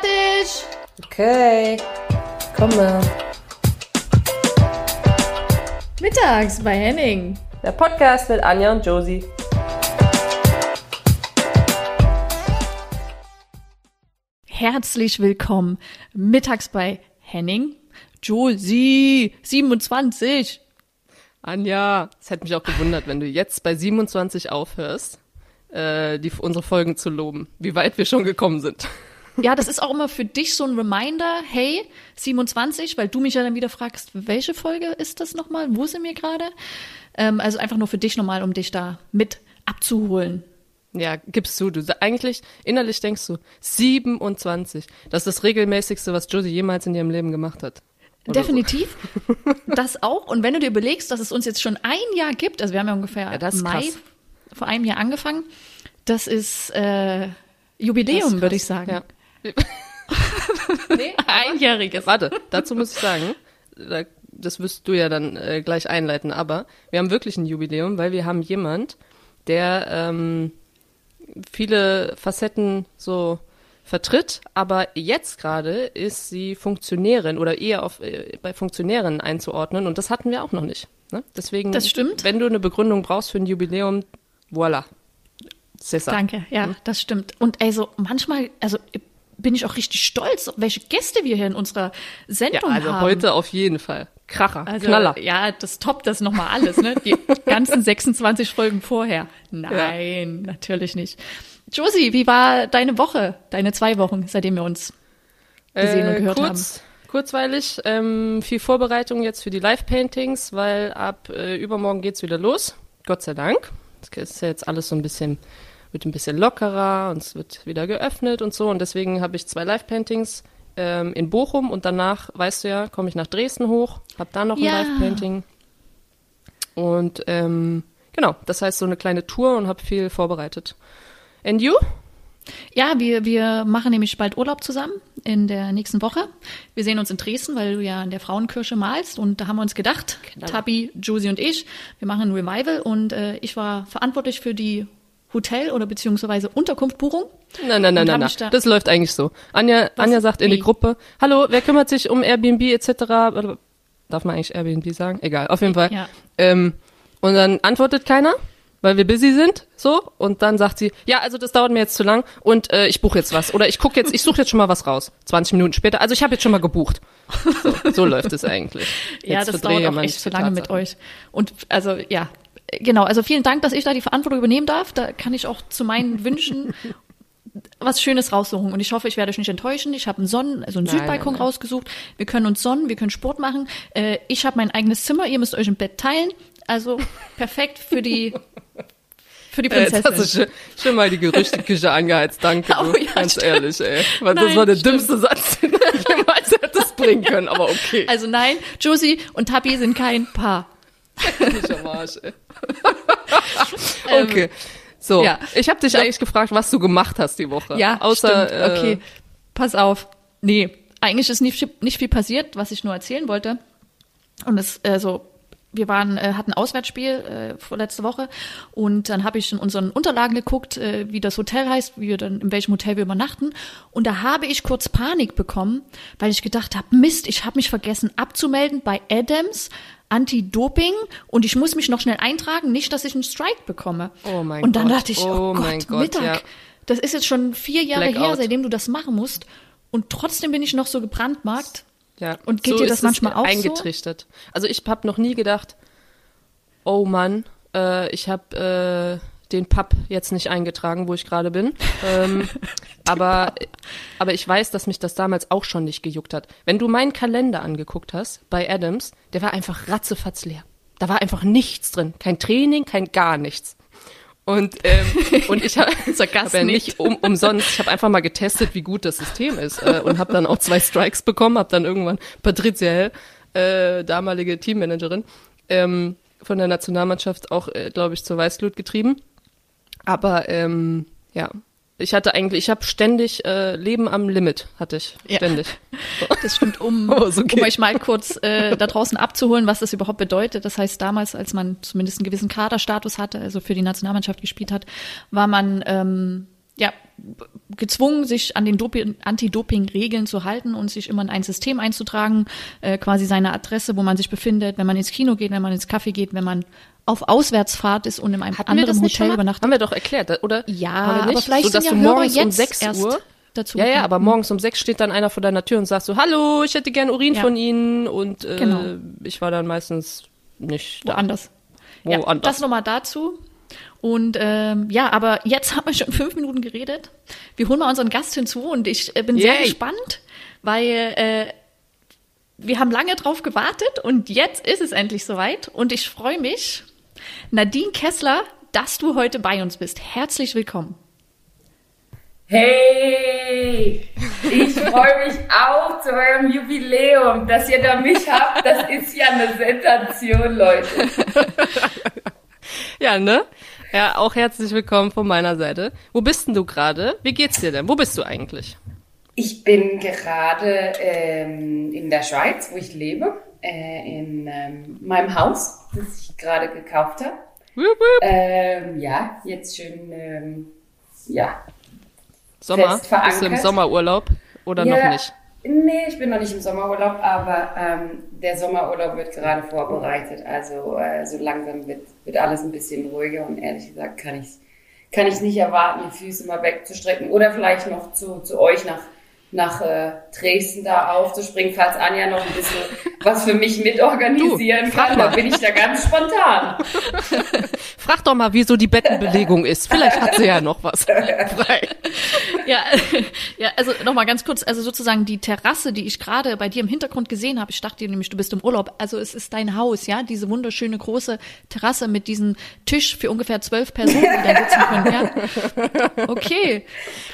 fertig. Okay, komme. Mittags bei Henning. Der Podcast mit Anja und Josie. Herzlich willkommen mittags bei Henning. Josie, 27. Anja, es hätte mich auch gewundert, wenn du jetzt bei 27 aufhörst, äh, die, unsere Folgen zu loben, wie weit wir schon gekommen sind. Ja, das ist auch immer für dich so ein Reminder, hey, 27, weil du mich ja dann wieder fragst, welche Folge ist das nochmal? Wo sind wir gerade? Ähm, also einfach nur für dich nochmal, um dich da mit abzuholen. Ja, gibst du. Du eigentlich innerlich denkst du 27. Das ist das regelmäßigste, was Josie jemals in ihrem Leben gemacht hat. Oder Definitiv. Das auch. Und wenn du dir überlegst, dass es uns jetzt schon ein Jahr gibt, also wir haben ja ungefähr Ja, Mai krass. vor einem Jahr angefangen, das ist äh, Jubiläum, Das ist würde ich sagen. Ja. Nee, einjähriges. Warte, dazu muss ich sagen, da- das wirst du ja dann äh, gleich einleiten, aber wir haben wirklich ein Jubiläum, weil wir haben jemand, der ähm, viele Facetten so vertritt, aber jetzt gerade ist sie Funktionärin oder eher auf, äh, bei Funktionären einzuordnen und das hatten wir auch noch nicht. Ne? Deswegen, Das stimmt. wenn du eine Begründung brauchst für ein Jubiläum, voilà. Ça. Danke, ja, Hm? das stimmt. Und also manchmal, also bin ich auch richtig stolz, welche Gäste wir hier in unserer Ja, Sendung also haben. heute auf jeden Fall. Kracher, also, Knaller. Ja, das toppt das nochmal alles, ne? Die ganzen 26 Folgen vorher. Nein, natürlich nicht. Josie, wie war deine Woche, deine zwei Wochen, seitdem wir uns gesehen und gehört Äh, kurz, Kurzweilig, ähm, viel Vorbereitung jetzt für die Live-Paintings, weil ab äh, übermorgen geht's wieder los. Gott sei Dank. Das ist ja jetzt alles so ein bisschen, wird ein bisschen lockerer und es wird wieder geöffnet und so. Und deswegen habe ich zwei Live-Paintings ähm, in Bochum und danach, weißt du ja, komme ich nach Dresden hoch, habe da noch ein Ja. Live-Painting. Und ähm, genau, das heißt so eine kleine Tour und habe viel vorbereitet. And you? Ja, wir, wir machen nämlich bald Urlaub zusammen in der nächsten Woche. Wir sehen uns in Dresden, weil du ja in der Frauenkirche malst. Und da haben wir uns gedacht, Tabi, Josie und ich, wir machen ein Revival. Und äh, ich war verantwortlich für die Hotel- oder beziehungsweise Unterkunftbuchung. Nein, nein, nein, nein, nein. da- Das läuft eigentlich so. Anja, Was? Anja sagt in die? Gruppe, hallo, wer kümmert sich um Airbnb etc.? Darf man eigentlich Airbnb sagen? Egal, auf jeden Fall. Ja. Ähm, und dann antwortet keiner, weil wir busy sind, so. Und dann sagt sie, ja, also das dauert mir jetzt zu lang und äh, ich buche jetzt was. Oder ich gucke jetzt, ich suche jetzt schon mal was raus. 20 Minuten später. Also ich habe jetzt schon mal gebucht. So, so läuft es eigentlich. Ja, Jetzt das verdrehe dauert auch echt zu lange mit euch. Und also ja, genau. Also vielen Dank, dass ich da die Verantwortung übernehmen darf. Da kann ich auch zu meinen Wünschen was Schönes raussuchen. Und ich hoffe, ich werde euch nicht enttäuschen. Ich habe einen Sonnen, also einen Nein, Südbalkon nein, rausgesucht. Wir können uns sonnen, wir können Sport machen. Äh, ich habe mein eigenes Zimmer. Ihr müsst euch ein Bett teilen. Also perfekt für die für die Äh, Jetzt hast du Prinzessin. schon, schon mal die Gerüchteküche angeheizt, danke. Oh, ja, Ganz stimmt. ehrlich, ey. Weil das Nein, war der stimmt. dümmste Satz, den du jemals hättest bringen können, aber okay. Also nein, Josie und Tabi sind kein Paar. Nicht am Arsch, ey. okay. So, Ähm, ja. ich habe dich eigentlich gefragt, was du gemacht hast die Woche. Ja, außer stimmt. Äh, Okay, pass auf. Nee, eigentlich ist nicht, viel- nicht viel passiert, was ich nur erzählen wollte. Und es, also, wir waren, äh, hatten ein Auswärtsspiel äh, vorletzte Woche und dann habe ich in unseren Unterlagen geguckt, äh, wie das Hotel heißt, wie wir dann, in welchem Hotel wir übernachten. Und da habe ich kurz Panik bekommen, weil ich gedacht habe, Mist, ich habe mich vergessen abzumelden bei Adams. Anti-Doping und ich muss mich noch schnell eintragen, nicht, dass ich einen Strike bekomme. Oh mein und dann Gott. dachte ich, Oh oh, mein Gott, Gott, Mittag. ja. Das ist jetzt schon vier Jahre her, Blackout. seitdem du das machen musst. Und trotzdem bin ich noch so gebrandmarkt. ja. Und geht dir das manchmal auch so? eingetrichtert. Also ich habe noch nie gedacht, oh Mann, äh, ich habe äh, den Pub jetzt nicht eingetragen, wo ich gerade bin. ähm, aber, aber ich weiß, dass mich das damals auch schon nicht gejuckt hat. Wenn du meinen Kalender angeguckt hast bei Adams, der war einfach ratzefatz leer. Da war einfach nichts drin. Kein Training, kein gar nichts. Und, ähm, und ich habe hab ja nicht. nicht um, umsonst, ich habe einfach mal getestet, wie gut das System ist äh, und habe dann auch zwei Strikes bekommen, habe dann irgendwann Patricia Hell, äh, damalige Teammanagerin ähm, von der Nationalmannschaft, auch, äh, glaube ich, zur Weißglut getrieben. Aber ähm, ja, ich hatte eigentlich, ich habe ständig äh, Leben am Limit, hatte ich Ja. ständig. Das stimmt, um, Oh, okay. um euch mal kurz äh, da draußen abzuholen, was das überhaupt bedeutet. Das heißt, damals, als man zumindest einen gewissen Kaderstatus hatte, also für die Nationalmannschaft gespielt hat, war man ähm, ja gezwungen, sich an den Dopi- Anti-Doping-Regeln zu halten und sich immer in ein System einzutragen, äh, quasi seine Adresse, wo man sich befindet, wenn man ins Kino geht, wenn man ins Café geht, wenn man auf Auswärtsfahrt ist und in einem Hatten anderen Hotel übernachtet. Haben wir doch erklärt, oder? Ja, Haben wir nicht? aber vielleicht so, dass sind du ja Hörer morgens um jetzt 6 erst Uhr dazu. Ja, ja, aber morgens um sechs steht dann einer vor deiner Tür und sagt so, hallo, ich hätte gern Urin Ja. von Ihnen und äh, Genau. ich war dann meistens nicht da. woanders. Ja, Woanders. das nochmal dazu. Und ähm, ja, aber jetzt haben wir schon fünf Minuten geredet. Wir holen mal unseren Gast hinzu und ich äh, bin sehr Yay. gespannt, weil äh, wir haben lange drauf gewartet und jetzt ist es endlich soweit. Und ich freue mich, Nadine Kessler, dass du heute bei uns bist. Herzlich willkommen. Hey, ich freue mich auch zu eurem Jubiläum, dass ihr da mich habt. Das ist ja eine Sensation, Leute. Ja, ne? Ja, auch herzlich willkommen von meiner Seite. Wo bist denn du gerade? Wie geht's dir denn? Wo bist du eigentlich? Ich bin gerade ähm, in der Schweiz, wo ich lebe, äh, in ähm, meinem Haus, das ich gerade gekauft habe. Ähm, ja, jetzt schön, ähm, ja. Sommer? Bist du im Sommerurlaub oder ja, noch nicht? Nee, ich bin noch nicht im Sommerurlaub, aber ähm, der Sommerurlaub wird gerade vorbereitet. Also äh, so langsam wird, wird alles ein bisschen ruhiger und ehrlich gesagt kann ich kann ich nicht erwarten, die Füße mal wegzustrecken oder vielleicht noch zu, zu euch nach nach äh, Dresden da aufzuspringen, falls Anja noch ein bisschen was für mich mitorganisieren Du, kann. Da mal. bin ich da ganz spontan. Frag doch mal, wieso die Bettenbelegung ist. Vielleicht hat sie ja noch was frei. Ja, ja, also nochmal ganz kurz, also sozusagen die Terrasse, die ich gerade bei dir im Hintergrund gesehen habe, ich dachte nämlich, du bist im Urlaub, also es ist dein Haus, ja, diese wunderschöne große Terrasse mit diesem Tisch für ungefähr zwölf Personen, die da sitzen können, ja. Okay.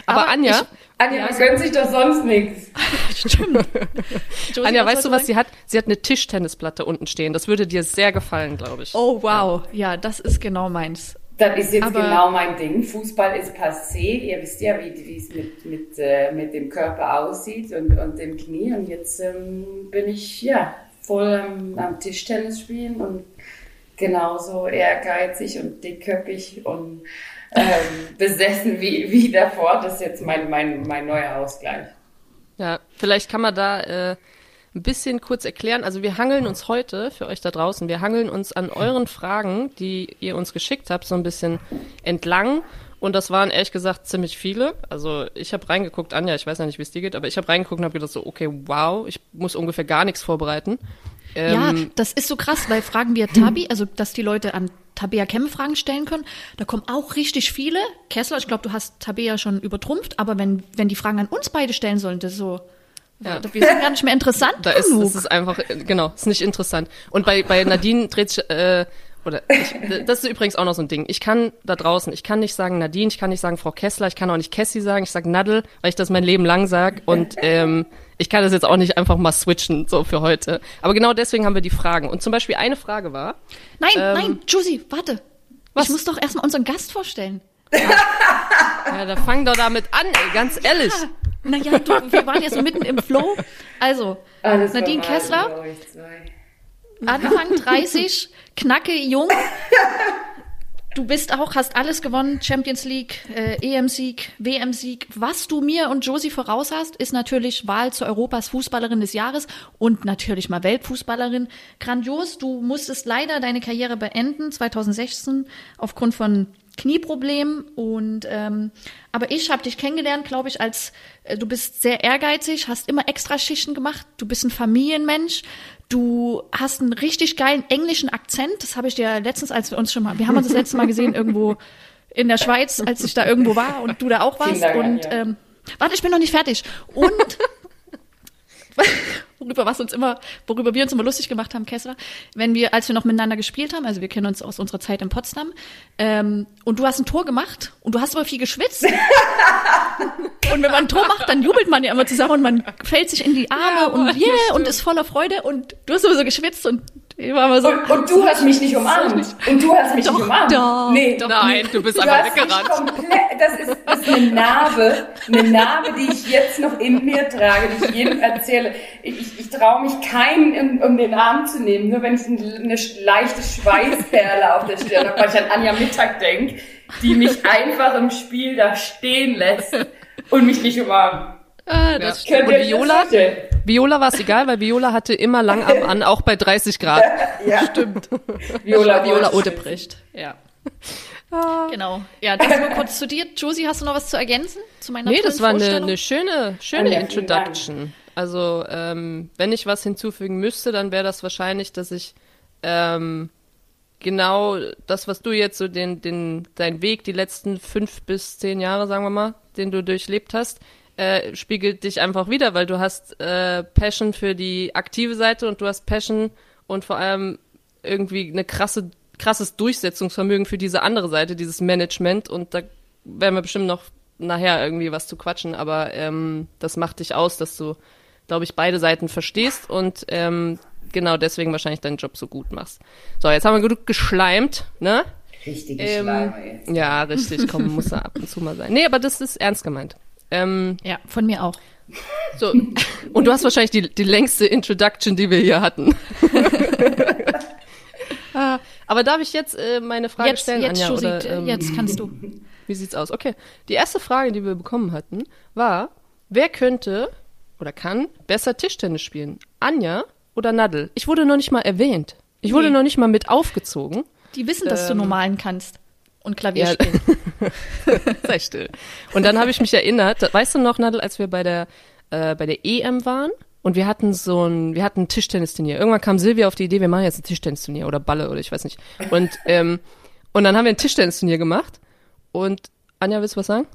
Aber, Anja, Anja, man gönnt sich doch sonst nichts. ich, stimmt. Josie, Anja, weißt du, was sagen? sie hat? Sie hat eine Tischtennisplatte unten stehen. Das würde dir sehr gefallen, glaube ich. Oh, wow, ja, das ist genau meins. Das ist jetzt Aber- genau mein Ding. Fußball ist passé. Ihr wisst ja, wie es mit, mit, äh, mit dem Körper aussieht und, und dem Knie. Und jetzt ähm, bin ich ja voll am, am Tischtennis spielen und genauso ehrgeizig und dickköpfig und ähm, besessen wie, wie davor. Das ist jetzt mein, mein, mein neuer Ausgleich. Ja, vielleicht kann man da äh, ein bisschen kurz erklären. Also wir hangeln uns heute, für euch da draußen, wir hangeln uns an euren Fragen, die ihr uns geschickt habt, so ein bisschen entlang. Und das waren ehrlich gesagt ziemlich viele. Also ich habe reingeguckt, Anja, ich weiß ja nicht, wie es dir geht, aber ich habe reingeguckt und habe gedacht so, okay, wow, ich muss ungefähr gar nichts vorbereiten. Ja, Ähm, das ist so krass, weil fragen wir Tabi, also dass die Leute an Tabea Kemm Fragen stellen können, da kommen auch richtig viele. Kessler, ich glaube, du hast Tabea schon übertrumpft, aber wenn, wenn die Fragen an uns beide stellen sollen, das ist so, Ja. wir sind gar nicht mehr interessant Da ist, genug. das ist einfach, äh, genau, ist nicht interessant. Und bei, bei Nadine dreht sich, äh, oder ich, das ist übrigens auch noch so ein Ding. Ich kann da draußen, ich kann nicht sagen Nadine, ich kann nicht sagen Frau Kessler, ich kann auch nicht Cassie sagen, ich sag Nadel, weil ich das mein Leben lang sag und ähm, ich kann das jetzt auch nicht einfach mal switchen, so für heute. Aber genau deswegen haben wir die Fragen. Und zum Beispiel eine Frage war, nein, ähm, nein, Josie, warte. was? Ich muss doch erstmal unseren Gast vorstellen. ja, da fang doch damit an, ey, ganz ehrlich. Naja, du, wir waren ja so mitten im Flow. Also, Alles Nadine Kessler. Anfang 30, knacke jung. Du bist auch, hast alles gewonnen, Champions League, äh, EM-Sieg, WM-Sieg. Was du mir und Josie voraus hast, ist natürlich Wahl zu Europas Fußballerin des Jahres und natürlich mal Weltfußballerin. Grandios, du musstest leider deine Karriere beenden, 2016, aufgrund von Knieproblemen. Und ähm, aber ich habe dich kennengelernt, glaube ich, als äh, du bist sehr ehrgeizig, hast immer extra Schichten gemacht, du bist ein Familienmensch, du hast einen richtig geilen englischen Akzent. Das habe ich dir letztens, als wir uns schon mal, wir haben uns das letzte Mal gesehen irgendwo in der Schweiz, als ich da irgendwo war und du da auch warst. Dank, und Anja. ähm, warte, ich bin noch nicht fertig. Und worüber was uns immer, worüber wir uns immer lustig gemacht haben, Kessler, wenn wir, als wir noch miteinander gespielt haben, also wir kennen uns aus unserer Zeit in Potsdam, ähm, und du hast ein Tor gemacht und du hast aber viel geschwitzt. und wenn man ein Tor macht, dann jubelt man ja immer zusammen und man fällt sich in die Arme Ja, und yeah und ist voller Freude und du hast immer so geschwitzt und ich war immer so. Und, und du hast mich nicht umarmt. Und du hast mich Doch, nicht umarmt. doch, nee, doch. Nein, du bist Du einfach weggerannt. komplett, das ist, das ist eine Narbe, eine Narbe, die ich jetzt noch in mir trage, die ich jedem erzähle. Ich, ich, ich traue mich keinen, um, um den Arm zu nehmen, nur wenn ich eine, eine leichte Schweißperle auf der Stirn habe, weil ich an Anja Mittag denke, die mich einfach im Spiel da stehen lässt. Und mich nicht umarmen. Ah, das Ja. Könnt Und Viola? Viola war es egal, weil Viola hatte immer Langarm an, auch bei 30 Grad. Ja, stimmt. Viola, Viola wollte Odebricht. Ja. Genau. Ja, das nur kurz zu dir. Josie, hast du noch was zu ergänzen zu meiner Nee, das war eine, eine schöne, schöne Ja. Introduction. Also, ähm, wenn ich was hinzufügen müsste, dann wäre das wahrscheinlich, dass ich ähm, genau das, was du jetzt so den, den, dein Weg die letzten fünf bis zehn Jahre, sagen wir mal, den du durchlebt hast, äh, spiegelt dich einfach wieder, weil du hast äh, Passion für die aktive Seite und du hast Passion und vor allem irgendwie eine krasse, krasses Durchsetzungsvermögen für diese andere Seite, dieses Management und da werden wir bestimmt noch nachher irgendwie was zu quatschen, aber ähm, das macht dich aus, dass du, glaube ich, beide Seiten verstehst und ähm, genau deswegen wahrscheinlich deinen Job so gut machst. So, jetzt haben wir genug geschleimt, ne? Richtige Ähm, Schleimer jetzt. Ja, richtig, komm, muss er ab und zu mal sein. Nee, aber das ist ernst gemeint. Ähm, Ja, von mir auch. so. Und du hast wahrscheinlich die, die längste Introduction, die wir hier hatten. Ah, aber darf ich jetzt äh, meine Frage Jetzt, stellen, jetzt, Anja? Oder, ähm, jetzt kannst du. Wie sieht's aus? Okay. Die erste Frage, die wir bekommen hatten, war, wer könnte oder kann besser Tischtennis spielen? Anja oder Nadel? Ich wurde noch nicht mal erwähnt. Ich wurde Nee. noch nicht mal mit aufgezogen. Die wissen, dass du Ähm, normalen kannst. Und Klavier Ja. spielen. Sei still. Und dann habe ich mich erinnert, weißt du noch, Nadel, als wir bei der, äh, bei der EM waren und wir hatten so ein, wir hatten ein Tischtennisturnier. Irgendwann kam Silvia auf die Idee, wir machen jetzt ein Tischtennisturnier oder Balle oder ich weiß nicht. Und, ähm, und dann haben wir ein Tischtennisturnier gemacht und Anja, willst du was sagen?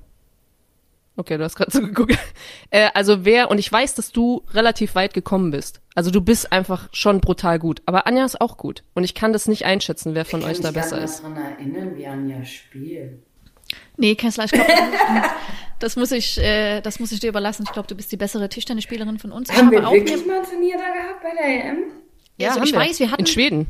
Okay, du hast gerade so geguckt. Äh, also wer, und ich weiß, dass du relativ weit gekommen bist. Also du bist einfach schon brutal gut. Aber Anja ist auch gut. Und ich kann das nicht einschätzen, wer von Ich euch kann da mich gar besser nicht ist. daran erinnern, wie Anja spielt. Nee, Kessler, ich glaube, das muss ich, äh, das muss ich dir überlassen. Ich glaube, du bist die bessere Tischtennisspielerin von uns. Ich Haben wir auch wirklich mal ein Turnier da gehabt bei der EM? Ja, also haben ich weiß, wir hatten- In Schweden.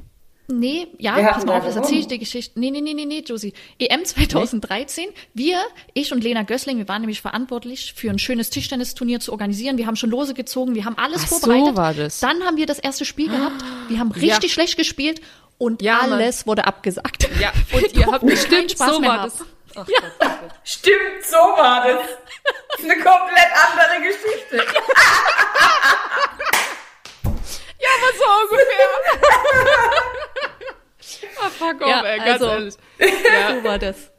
Nee, ja, Wir pass mal auf, das erzähle ich dir Geschichte. Nee, nee, nee, nee, nee, Josie. EM 2013, wir, ich und Lena Gößling, wir waren nämlich verantwortlich für ein schönes Tischtennisturnier zu organisieren. Wir haben schon Lose gezogen, wir haben alles Ach, so vorbereitet. war das. Dann haben wir das erste Spiel gehabt. Wir haben richtig schlecht gespielt und Ja, Mann. alles wurde abgesagt. Ja, und ihr habt bestimmt Spaß so mehr war haben. das. Ach Gott, Gott. Stimmt, so war das. Das ist eine komplett andere Geschichte. Ja, aber so ungefähr. ah, fuck off, Ja, ey, ganz also- ehrlich. So war das.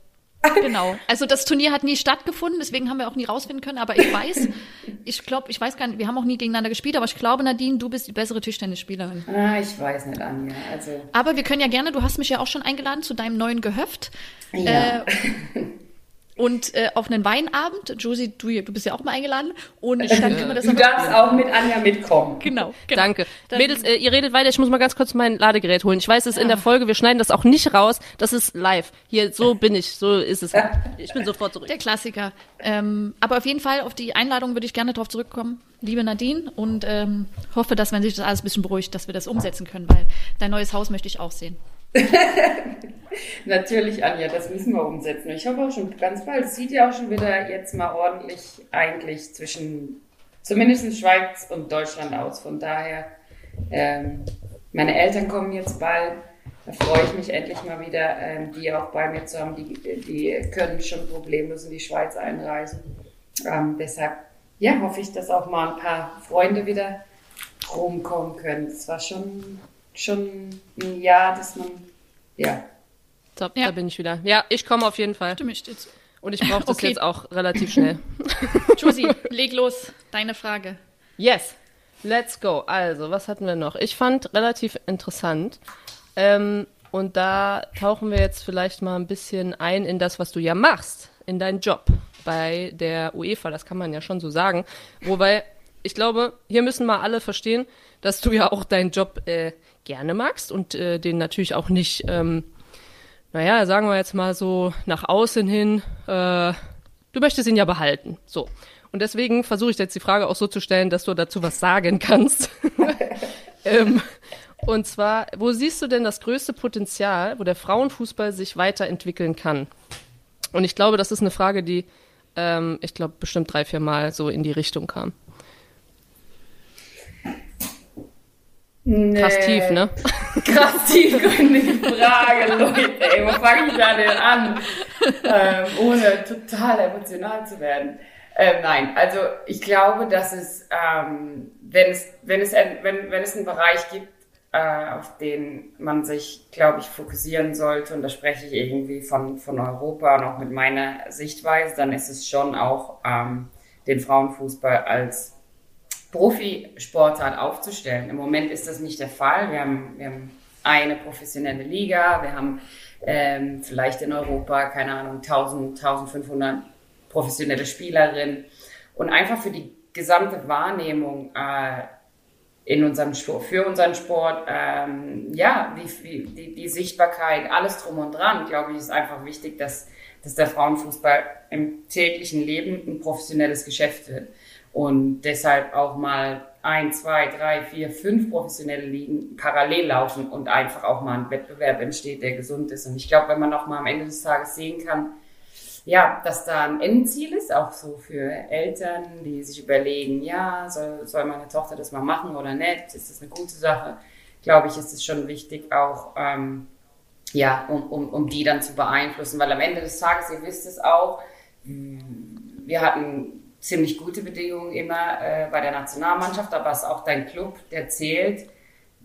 Genau. Also das Turnier hat nie stattgefunden, deswegen haben wir auch nie rausfinden können. Aber ich weiß, ich glaube, ich weiß gar nicht, wir haben auch nie gegeneinander gespielt, aber ich glaube, Nadine, du bist die bessere Tischtennisspielerin. Ah, ich weiß nicht, Anja. Also, Aber wir können ja gerne, du hast mich ja auch schon eingeladen zu deinem neuen Gehöft. ja. Äh, und äh, auf einen Weinabend. Josie, du, du bist ja auch mal eingeladen. Und dann können wir das du darfst auch mit Anja mitkommen. Genau, genau. Danke. Dann- Mädels, äh, ihr redet weiter, ich muss mal ganz kurz mein Ladegerät holen. Ich weiß, es ist in der Folge, wir schneiden das auch nicht raus. Das ist live. Hier, so bin ich, so ist es. Ich bin sofort zurück. Der Klassiker. Ähm, aber auf jeden Fall auf die Einladung würde ich gerne darauf zurückkommen, liebe Nadine, und ähm, hoffe, dass wenn sich das alles ein bisschen beruhigt, dass wir das umsetzen können, weil dein neues Haus möchte ich auch sehen. Natürlich, Anja, das müssen wir umsetzen. Ich hoffe auch schon ganz bald. Es sieht ja auch schon wieder jetzt mal ordentlich eigentlich zwischen zumindest Schweiz und Deutschland aus. Von daher, ähm, meine Eltern kommen jetzt bald. Da freue ich mich endlich mal wieder, ähm, die auch bei mir zu haben. Die, die können schon problemlos in die Schweiz einreisen. Ähm, deshalb, ja, hoffe ich, dass auch mal ein paar Freunde wieder rumkommen können. Es war schon, schon ein Jahr, dass man, ja, So, Ja. da bin ich wieder. Ja, ich komme auf jeden Fall. Du mich jetzt. Und ich brauche das Okay. jetzt auch relativ schnell. Josie, leg los. Deine Frage. Yes, let's go. Also, was hatten wir noch? Ich fand relativ interessant. Ähm, und da tauchen wir jetzt vielleicht mal ein bisschen ein in das, was du ja machst, in deinen Job bei der UEFA. Das kann man ja schon so sagen. Wobei, ich glaube, hier müssen mal alle verstehen, dass du ja auch deinen Job äh, gerne magst und äh, den natürlich auch nicht, ähm, naja, sagen wir jetzt mal so nach außen hin, äh, du möchtest ihn ja behalten. So. Und deswegen versuche ich jetzt die Frage auch so zu stellen, dass du dazu was sagen kannst. ähm, und zwar, wo siehst du denn das größte Potenzial, wo der Frauenfußball sich weiterentwickeln kann? Und ich glaube, das ist eine Frage, die, ähm, ich glaube, bestimmt drei, vier Mal so in die Richtung kam. Nee. tief, ne? krass tiefgründige Frage, Leute. Ey, wo fange ich da denn an? Ähm, ohne total emotional zu werden. Ähm, nein, also ich glaube, dass es, ähm, wenn es, wenn es, ein, wenn, wenn es einen Bereich gibt, äh, auf den man sich, glaube ich, fokussieren sollte, und da spreche ich irgendwie von, von Europa und auch mit meiner Sichtweise, dann ist es schon auch ähm, den Frauenfußball als Profisportart aufzustellen. Im Moment ist das nicht der Fall. Wir haben, wir haben eine professionelle Liga, wir haben ähm, vielleicht in Europa, keine Ahnung, 1000, 1500 professionelle Spielerinnen und einfach für die gesamte Wahrnehmung äh, in unserem Sport, für unseren Sport, ähm, ja, die, die, die Sichtbarkeit, alles drum und dran, glaube ich, ist einfach wichtig, dass, dass der Frauenfußball im täglichen Leben ein professionelles Geschäft wird und deshalb auch mal ein, zwei, drei, vier, fünf professionelle Ligen parallel laufen und einfach auch mal ein Wettbewerb entsteht, der gesund ist. Und ich glaube, wenn man auch mal am Ende des Tages sehen kann, ja, dass da ein Endziel ist, auch so für Eltern, die sich überlegen, ja, soll, soll meine Tochter das mal machen oder nicht, ist das eine gute Sache, glaube ich, ist es schon wichtig, auch ähm, ja, um, um, um die dann zu beeinflussen, weil am Ende des Tages, ihr wisst es auch, wir hatten ziemlich gute Bedingungen immer äh, bei der Nationalmannschaft, aber es ist auch dein Club, der zählt,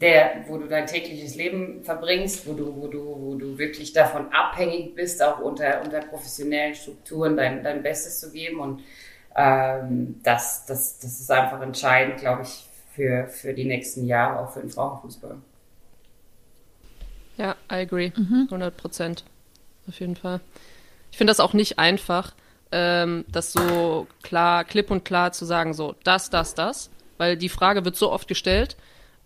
der, wo du dein tägliches Leben verbringst, wo du, wo du, wo du wirklich davon abhängig bist, auch unter, unter professionellen Strukturen dein, dein Bestes zu geben. Und ähm, das, das, das ist einfach entscheidend, glaube ich, für, für die nächsten Jahre, auch für den Frauenfußball. Ja, I agree. Mhm. 100 Prozent. Auf jeden Fall. Ich finde das auch nicht einfach, ähm, das so klar, klipp und klar zu sagen, so das, das, das, weil die Frage wird so oft gestellt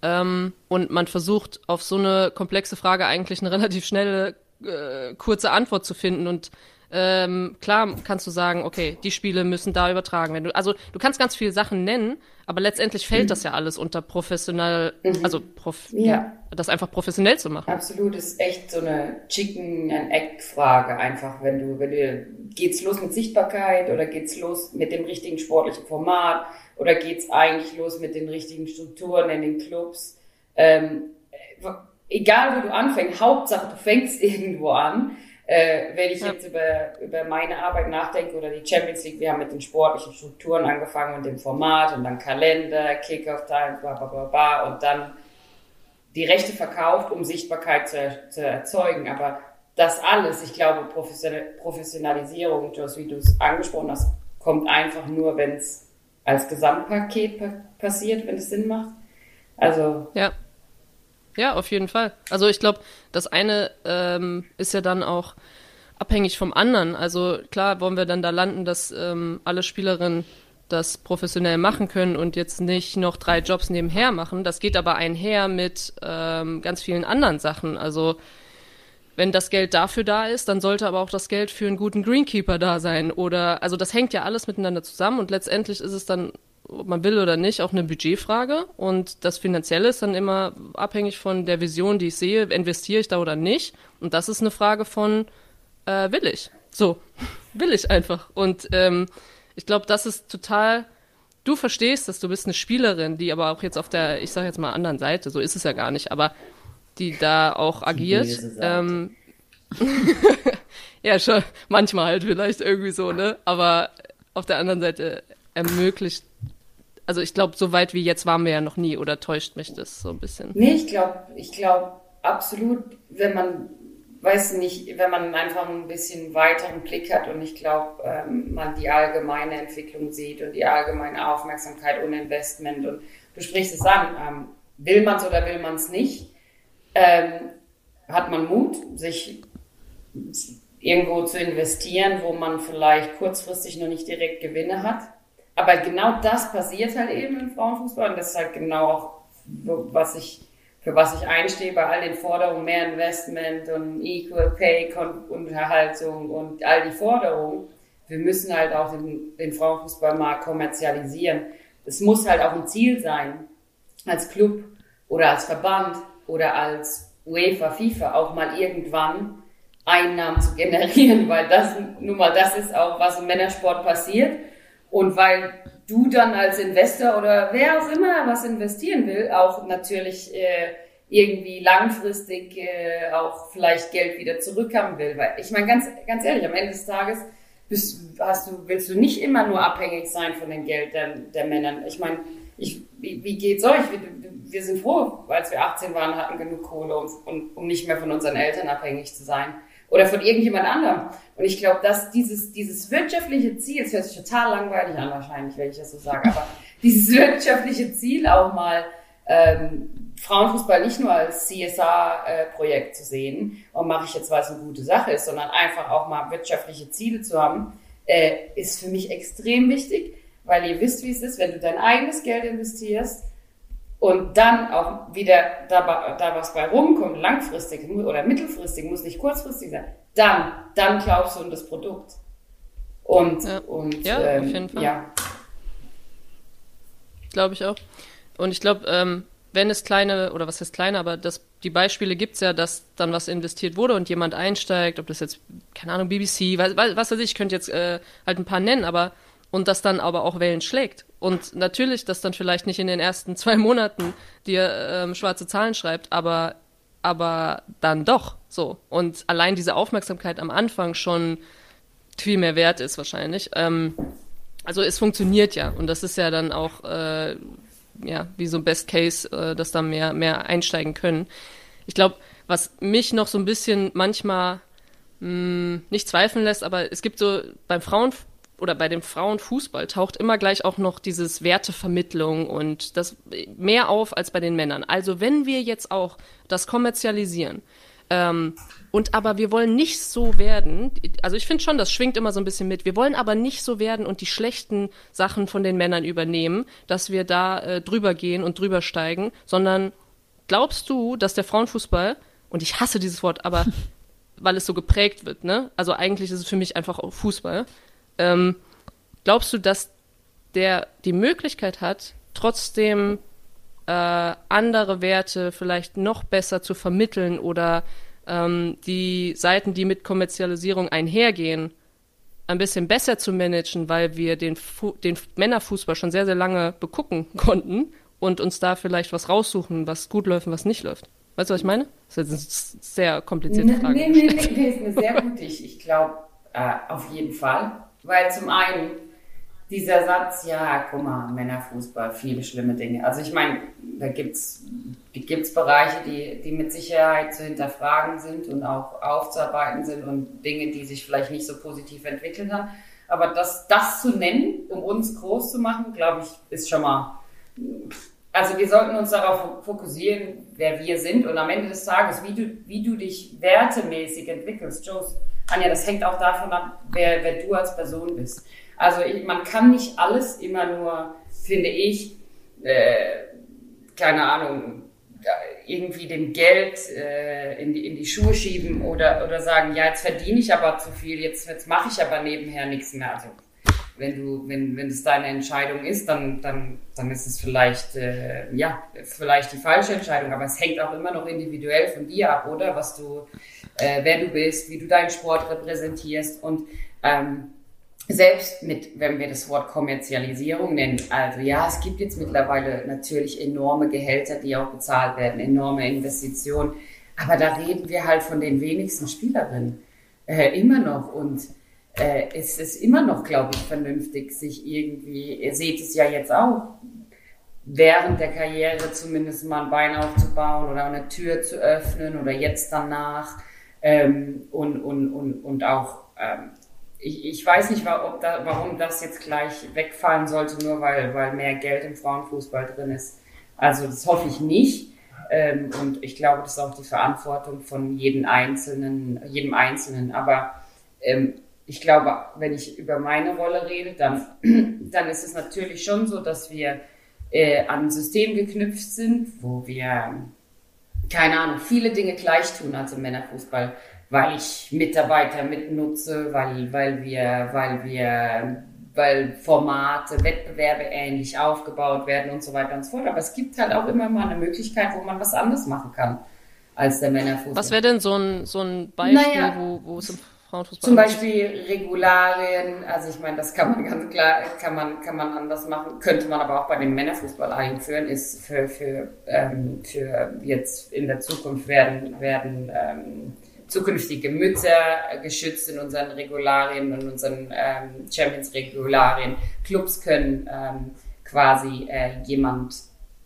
ähm, und man versucht auf so eine komplexe Frage eigentlich eine relativ schnelle, äh, kurze Antwort zu finden und ähm, klar kannst du sagen, okay, die Spiele müssen da übertragen werden. Also du kannst ganz viele Sachen nennen, aber letztendlich fällt mhm. das ja alles unter professionell, mhm. also prof ja. das einfach professionell zu machen. Absolut, ist echt so eine Chicken and Egg Frage einfach, wenn du, wenn du geht's los mit Sichtbarkeit oder geht's los mit dem richtigen sportlichen Format oder geht's eigentlich los mit den richtigen Strukturen in den Clubs? Ähm, egal wo du anfängst, Hauptsache du fängst irgendwo an äh, wenn ich ja. jetzt über, über meine Arbeit nachdenke oder die Champions League, wir haben mit den sportlichen Strukturen angefangen und dem Format und dann Kalender, Kick-Off-Time, bla bla bla bla und dann die Rechte verkauft, um Sichtbarkeit zu, zu erzeugen. Aber das alles, ich glaube, Professionalisierung, Jos, wie du es angesprochen hast, kommt einfach nur, wenn es als Gesamtpaket pa passiert, wenn es Sinn macht. Also ja. Ja, auf jeden Fall. Also ich glaube, das eine ähm, ist ja dann auch abhängig vom anderen. Also klar wollen wir dann da landen, dass ähm, alle Spielerinnen das professionell machen können und jetzt nicht noch drei Jobs nebenher machen. Das geht aber einher mit ähm, ganz vielen anderen Sachen. Also wenn das Geld dafür da ist, dann sollte aber auch das Geld für einen guten Greenkeeper da sein. Oder also das hängt ja alles miteinander zusammen und letztendlich ist es dann ob man will oder nicht, auch eine Budgetfrage. Und das Finanzielle ist dann immer abhängig von der Vision, die ich sehe, investiere ich da oder nicht. Und das ist eine Frage von, äh, will ich? So, will ich einfach. Und ähm, ich glaube, das ist total, du verstehst, dass du bist eine Spielerin, die aber auch jetzt auf der, ich sage jetzt mal anderen Seite, so ist es ja gar nicht, aber die da auch agiert. Ähm, ja, schon, manchmal halt vielleicht irgendwie so, ne? Aber auf der anderen Seite ermöglicht also ich glaube, so weit wie jetzt waren wir ja noch nie, oder täuscht mich das so ein bisschen? Nee, ich glaube, ich glaube absolut, wenn man, weiß nicht, wenn man einfach ein bisschen weiteren Blick hat und ich glaube, ähm, man die allgemeine Entwicklung sieht und die allgemeine Aufmerksamkeit und Investment und du sprichst es an, ähm, will man es oder will man es nicht, ähm, hat man Mut, sich irgendwo zu investieren, wo man vielleicht kurzfristig noch nicht direkt Gewinne hat aber genau das passiert halt eben im Frauenfußball und das ist halt genau auch, was ich, für was ich einstehe bei all den Forderungen, mehr Investment und Equal Pay, Unterhaltung und all die Forderungen. Wir müssen halt auch den, den Frauenfußball kommerzialisieren. Es muss halt auch ein Ziel sein, als Club oder als Verband oder als UEFA, FIFA auch mal irgendwann Einnahmen zu generieren, weil das nun mal das ist auch, was im Männersport passiert und weil du dann als Investor oder wer auch immer was investieren will, auch natürlich äh, irgendwie langfristig äh, auch vielleicht Geld wieder zurückhaben will. Weil ich meine, ganz, ganz ehrlich, am Ende des Tages bist, hast du, willst du nicht immer nur abhängig sein von dem Geld der, der Männern. Ich meine, ich, wie, wie geht's euch? Wir, wir sind froh, als wir 18 waren, hatten genug Kohle, um, um, um nicht mehr von unseren Eltern abhängig zu sein. Oder von irgendjemand anderem. Und ich glaube, dass dieses, dieses wirtschaftliche Ziel, es hört sich total langweilig an wahrscheinlich, wenn ich das so sage, aber dieses wirtschaftliche Ziel auch mal ähm, Frauenfußball nicht nur als CSA-Projekt zu sehen und mache ich jetzt, weil es eine gute Sache ist, sondern einfach auch mal wirtschaftliche Ziele zu haben, äh, ist für mich extrem wichtig, weil ihr wisst, wie es ist, wenn du dein eigenes Geld investierst und dann auch wieder da, da was bei rumkommt, langfristig oder mittelfristig, muss nicht kurzfristig sein, dann, dann glaubst du an das Produkt. Und, Ja. und Ja, auf ähm, jeden Fall. ja, Glaube ich auch. Und ich glaube, ähm, wenn es kleine, oder was heißt kleine, aber das, die Beispiele gibt's ja, dass dann was investiert wurde und jemand einsteigt, ob das jetzt, keine Ahnung, BBC, was, was weiß ich, ich könnte jetzt äh, halt ein paar nennen, aber und das dann aber auch Wellen schlägt. Und natürlich, dass dann vielleicht nicht in den ersten zwei Monaten dir ähm, schwarze Zahlen schreibt, aber, aber dann doch so. Und allein diese Aufmerksamkeit am Anfang schon viel mehr wert ist wahrscheinlich. Ähm, also es funktioniert ja und das ist ja dann auch äh, ja wie so ein Best Case, äh, dass da mehr mehr einsteigen können. Ich glaube, was mich noch so ein bisschen manchmal mh, nicht zweifeln lässt, aber es gibt so beim Frauen oder bei dem Frauenfußball taucht immer gleich auch noch dieses Wertevermittlung und das mehr auf als bei den Männern. Also wenn wir jetzt auch das kommerzialisieren, ähm, und aber wir wollen nicht so werden, also ich finde schon, das schwingt immer so ein bisschen mit, wir wollen aber nicht so werden und die schlechten Sachen von den Männern übernehmen, dass wir da äh, drüber gehen und drüber steigen, sondern glaubst du, dass der Frauenfußball, und ich hasse dieses Wort, aber weil es so geprägt wird, ne? Also eigentlich ist es für mich einfach auch Fußball. Ähm, glaubst du, dass der die Möglichkeit hat, trotzdem äh, andere Werte vielleicht noch besser zu vermitteln oder ähm, die Seiten, die mit Kommerzialisierung einhergehen, ein bisschen besser zu managen, weil wir den, Fu den Männerfußball schon sehr, sehr lange begucken konnten und uns da vielleicht was raussuchen, was gut läuft und was nicht läuft. Weißt du, was ich meine? Das ist jetzt eine sehr komplizierte Frage. Nee, nee, nee, nee, ist sehr mutig. Ich glaube, äh, auf jeden Fall. Weil zum einen dieser Satz, ja, guck mal, Männerfußball, viele schlimme Dinge. Also ich meine, da gibt's gibt's Bereiche, die, die mit Sicherheit zu hinterfragen sind und auch aufzuarbeiten sind und Dinge, die sich vielleicht nicht so positiv entwickelt haben. Aber das, das zu nennen, um uns groß zu machen, glaube ich, ist schon mal also wir sollten uns darauf fokussieren, wer wir sind und am Ende des Tages, wie du, wie du dich wertemäßig entwickelst. Joes, Anja, das hängt auch davon ab, wer, wer du als Person bist. Also ich, man kann nicht alles immer nur, finde ich, äh, keine Ahnung, irgendwie dem Geld äh, in, die, in die Schuhe schieben oder, oder sagen, ja, jetzt verdiene ich aber zu viel, jetzt, jetzt mache ich aber nebenher nichts mehr. Also wenn du, wenn, wenn es deine Entscheidung ist, dann, dann, dann ist es vielleicht, äh, ja, vielleicht die falsche Entscheidung, aber es hängt auch immer noch individuell von dir ab, oder? Was du, äh, wer du bist, wie du deinen Sport repräsentierst und ähm, selbst mit, wenn wir das Wort Kommerzialisierung nennen, also ja, es gibt jetzt mittlerweile natürlich enorme Gehälter, die auch bezahlt werden, enorme Investitionen, aber da reden wir halt von den wenigsten Spielerinnen äh, immer noch und äh, es ist immer noch, glaube ich, vernünftig, sich irgendwie, ihr seht es ja jetzt auch, während der Karriere zumindest mal ein Bein aufzubauen oder eine Tür zu öffnen oder jetzt danach ähm, und, und, und, und auch, ähm, ich, ich weiß nicht, ob da, warum das jetzt gleich wegfallen sollte, nur weil, weil mehr Geld im Frauenfußball drin ist. Also das hoffe ich nicht. Ähm, und ich glaube, das ist auch die Verantwortung von jedem Einzelnen, jedem Einzelnen. Aber ähm, ich glaube, wenn ich über meine Rolle rede, dann, dann ist es natürlich schon so, dass wir äh, an ein System geknüpft sind, wo wir, keine Ahnung, viele Dinge gleich tun als im Männerfußball, weil ich Mitarbeiter mitnutze, weil, weil wir, weil wir, weil Formate, Wettbewerbe ähnlich aufgebaut werden und so weiter und so fort. Aber es gibt halt auch immer mal eine Möglichkeit, wo man was anderes machen kann als der Männerfußball. Was wäre denn so ein, so ein Beispiel, Naja. wo, wo es im Frauenfußball. Zum Beispiel Regularien, also ich meine, das kann man ganz klar, kann man, kann man anders machen, könnte man aber auch bei dem Männerfußball einführen, ist für, für, ähm, für jetzt in der Zukunft werden, werden ähm, zukünftige Mütter geschützt in unseren Regularien und unseren ähm, Champions-Regularien. Clubs können ähm, quasi äh, jemand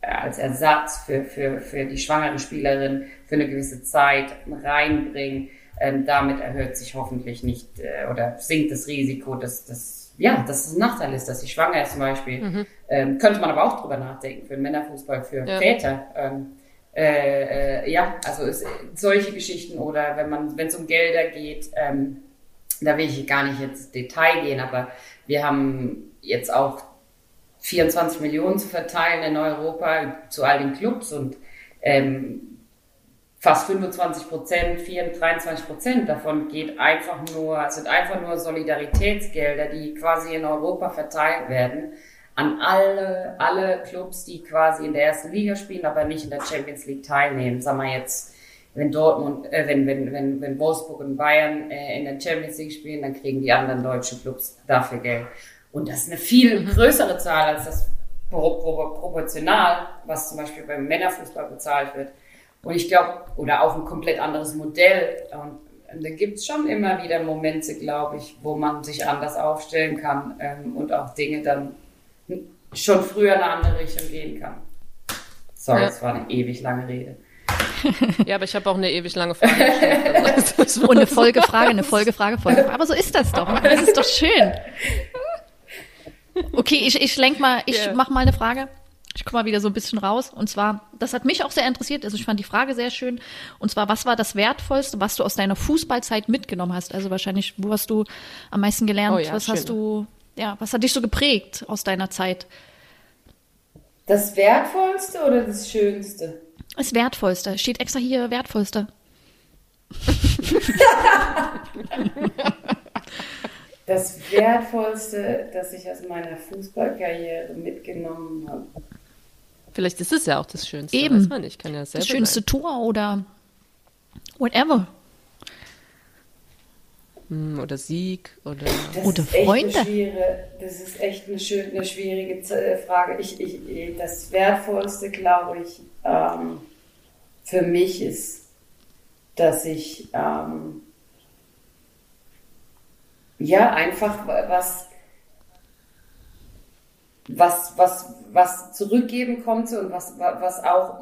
äh, als Ersatz für, für, für die schwangere Spielerin für eine gewisse Zeit reinbringen. Ähm, damit erhöht sich hoffentlich nicht äh, oder sinkt das Risiko, dass, dass, ja, dass es ein Nachteil ist, dass sie schwanger ist zum Beispiel. Mhm. Ähm, könnte man aber auch drüber nachdenken, für den Männerfußball, für ja. Väter. Ähm, äh, äh, ja, also es, solche Geschichten oder wenn man, wenn es um Gelder geht, ähm, da will ich gar nicht ins Detail gehen, aber wir haben jetzt auch 24 Millionen zu verteilen in Europa zu all den Clubs und ähm, fast 25 Prozent, 24, 23 Prozent davon geht einfach nur, sind einfach nur Solidaritätsgelder, die quasi in Europa verteilt werden an alle, alle Clubs, die quasi in der ersten Liga spielen, aber nicht in der Champions League teilnehmen. Sagen wir jetzt, wenn Dortmund, äh, wenn, wenn, wenn, wenn Wolfsburg und Bayern äh, in der Champions League spielen, dann kriegen die anderen deutschen Clubs dafür Geld. Und das ist eine viel mhm. größere Zahl als das pro, pro, proportional, was zum Beispiel beim Männerfußball bezahlt wird. Und ich glaube, oder auch ein komplett anderes Modell. Und da gibt es schon immer wieder Momente, glaube ich, wo man sich anders aufstellen kann ähm, und auch Dinge dann schon früher in eine andere Richtung gehen kann. Sorry, ja. das war eine ewig lange Rede. Ja, aber ich habe auch eine ewig lange Frage. Also, und eine Folgefrage, eine Folgefrage, Folgefrage. Aber so ist das doch. Das ist doch schön. Okay, ich, ich lenk mal, ich yeah. mach mal eine Frage. Ich komme mal wieder so ein bisschen raus. Und zwar, das hat mich auch sehr interessiert. Also ich fand die Frage sehr schön. Und zwar, was war das Wertvollste, was du aus deiner Fußballzeit mitgenommen hast? Also wahrscheinlich, wo hast du am meisten gelernt? Oh ja, was schön. hast du, ja, was hat dich so geprägt aus deiner Zeit? Das Wertvollste oder das Schönste? Das Wertvollste. Steht extra hier Wertvollste. das Wertvollste, das ich aus meiner Fußballkarriere mitgenommen habe. Vielleicht ist es ja auch das Schönste. Eben. Man, ich kann ja das schönste sein. Tor oder whatever. Hm, oder Sieg oder, das oder Freunde. das ist echt eine, schön, eine schwierige äh, Frage. Ich, ich, das Wertvollste, glaube ich, ähm, für mich ist, dass ich ähm, ja, einfach was, was, was, was zurückgeben konnte und was, was auch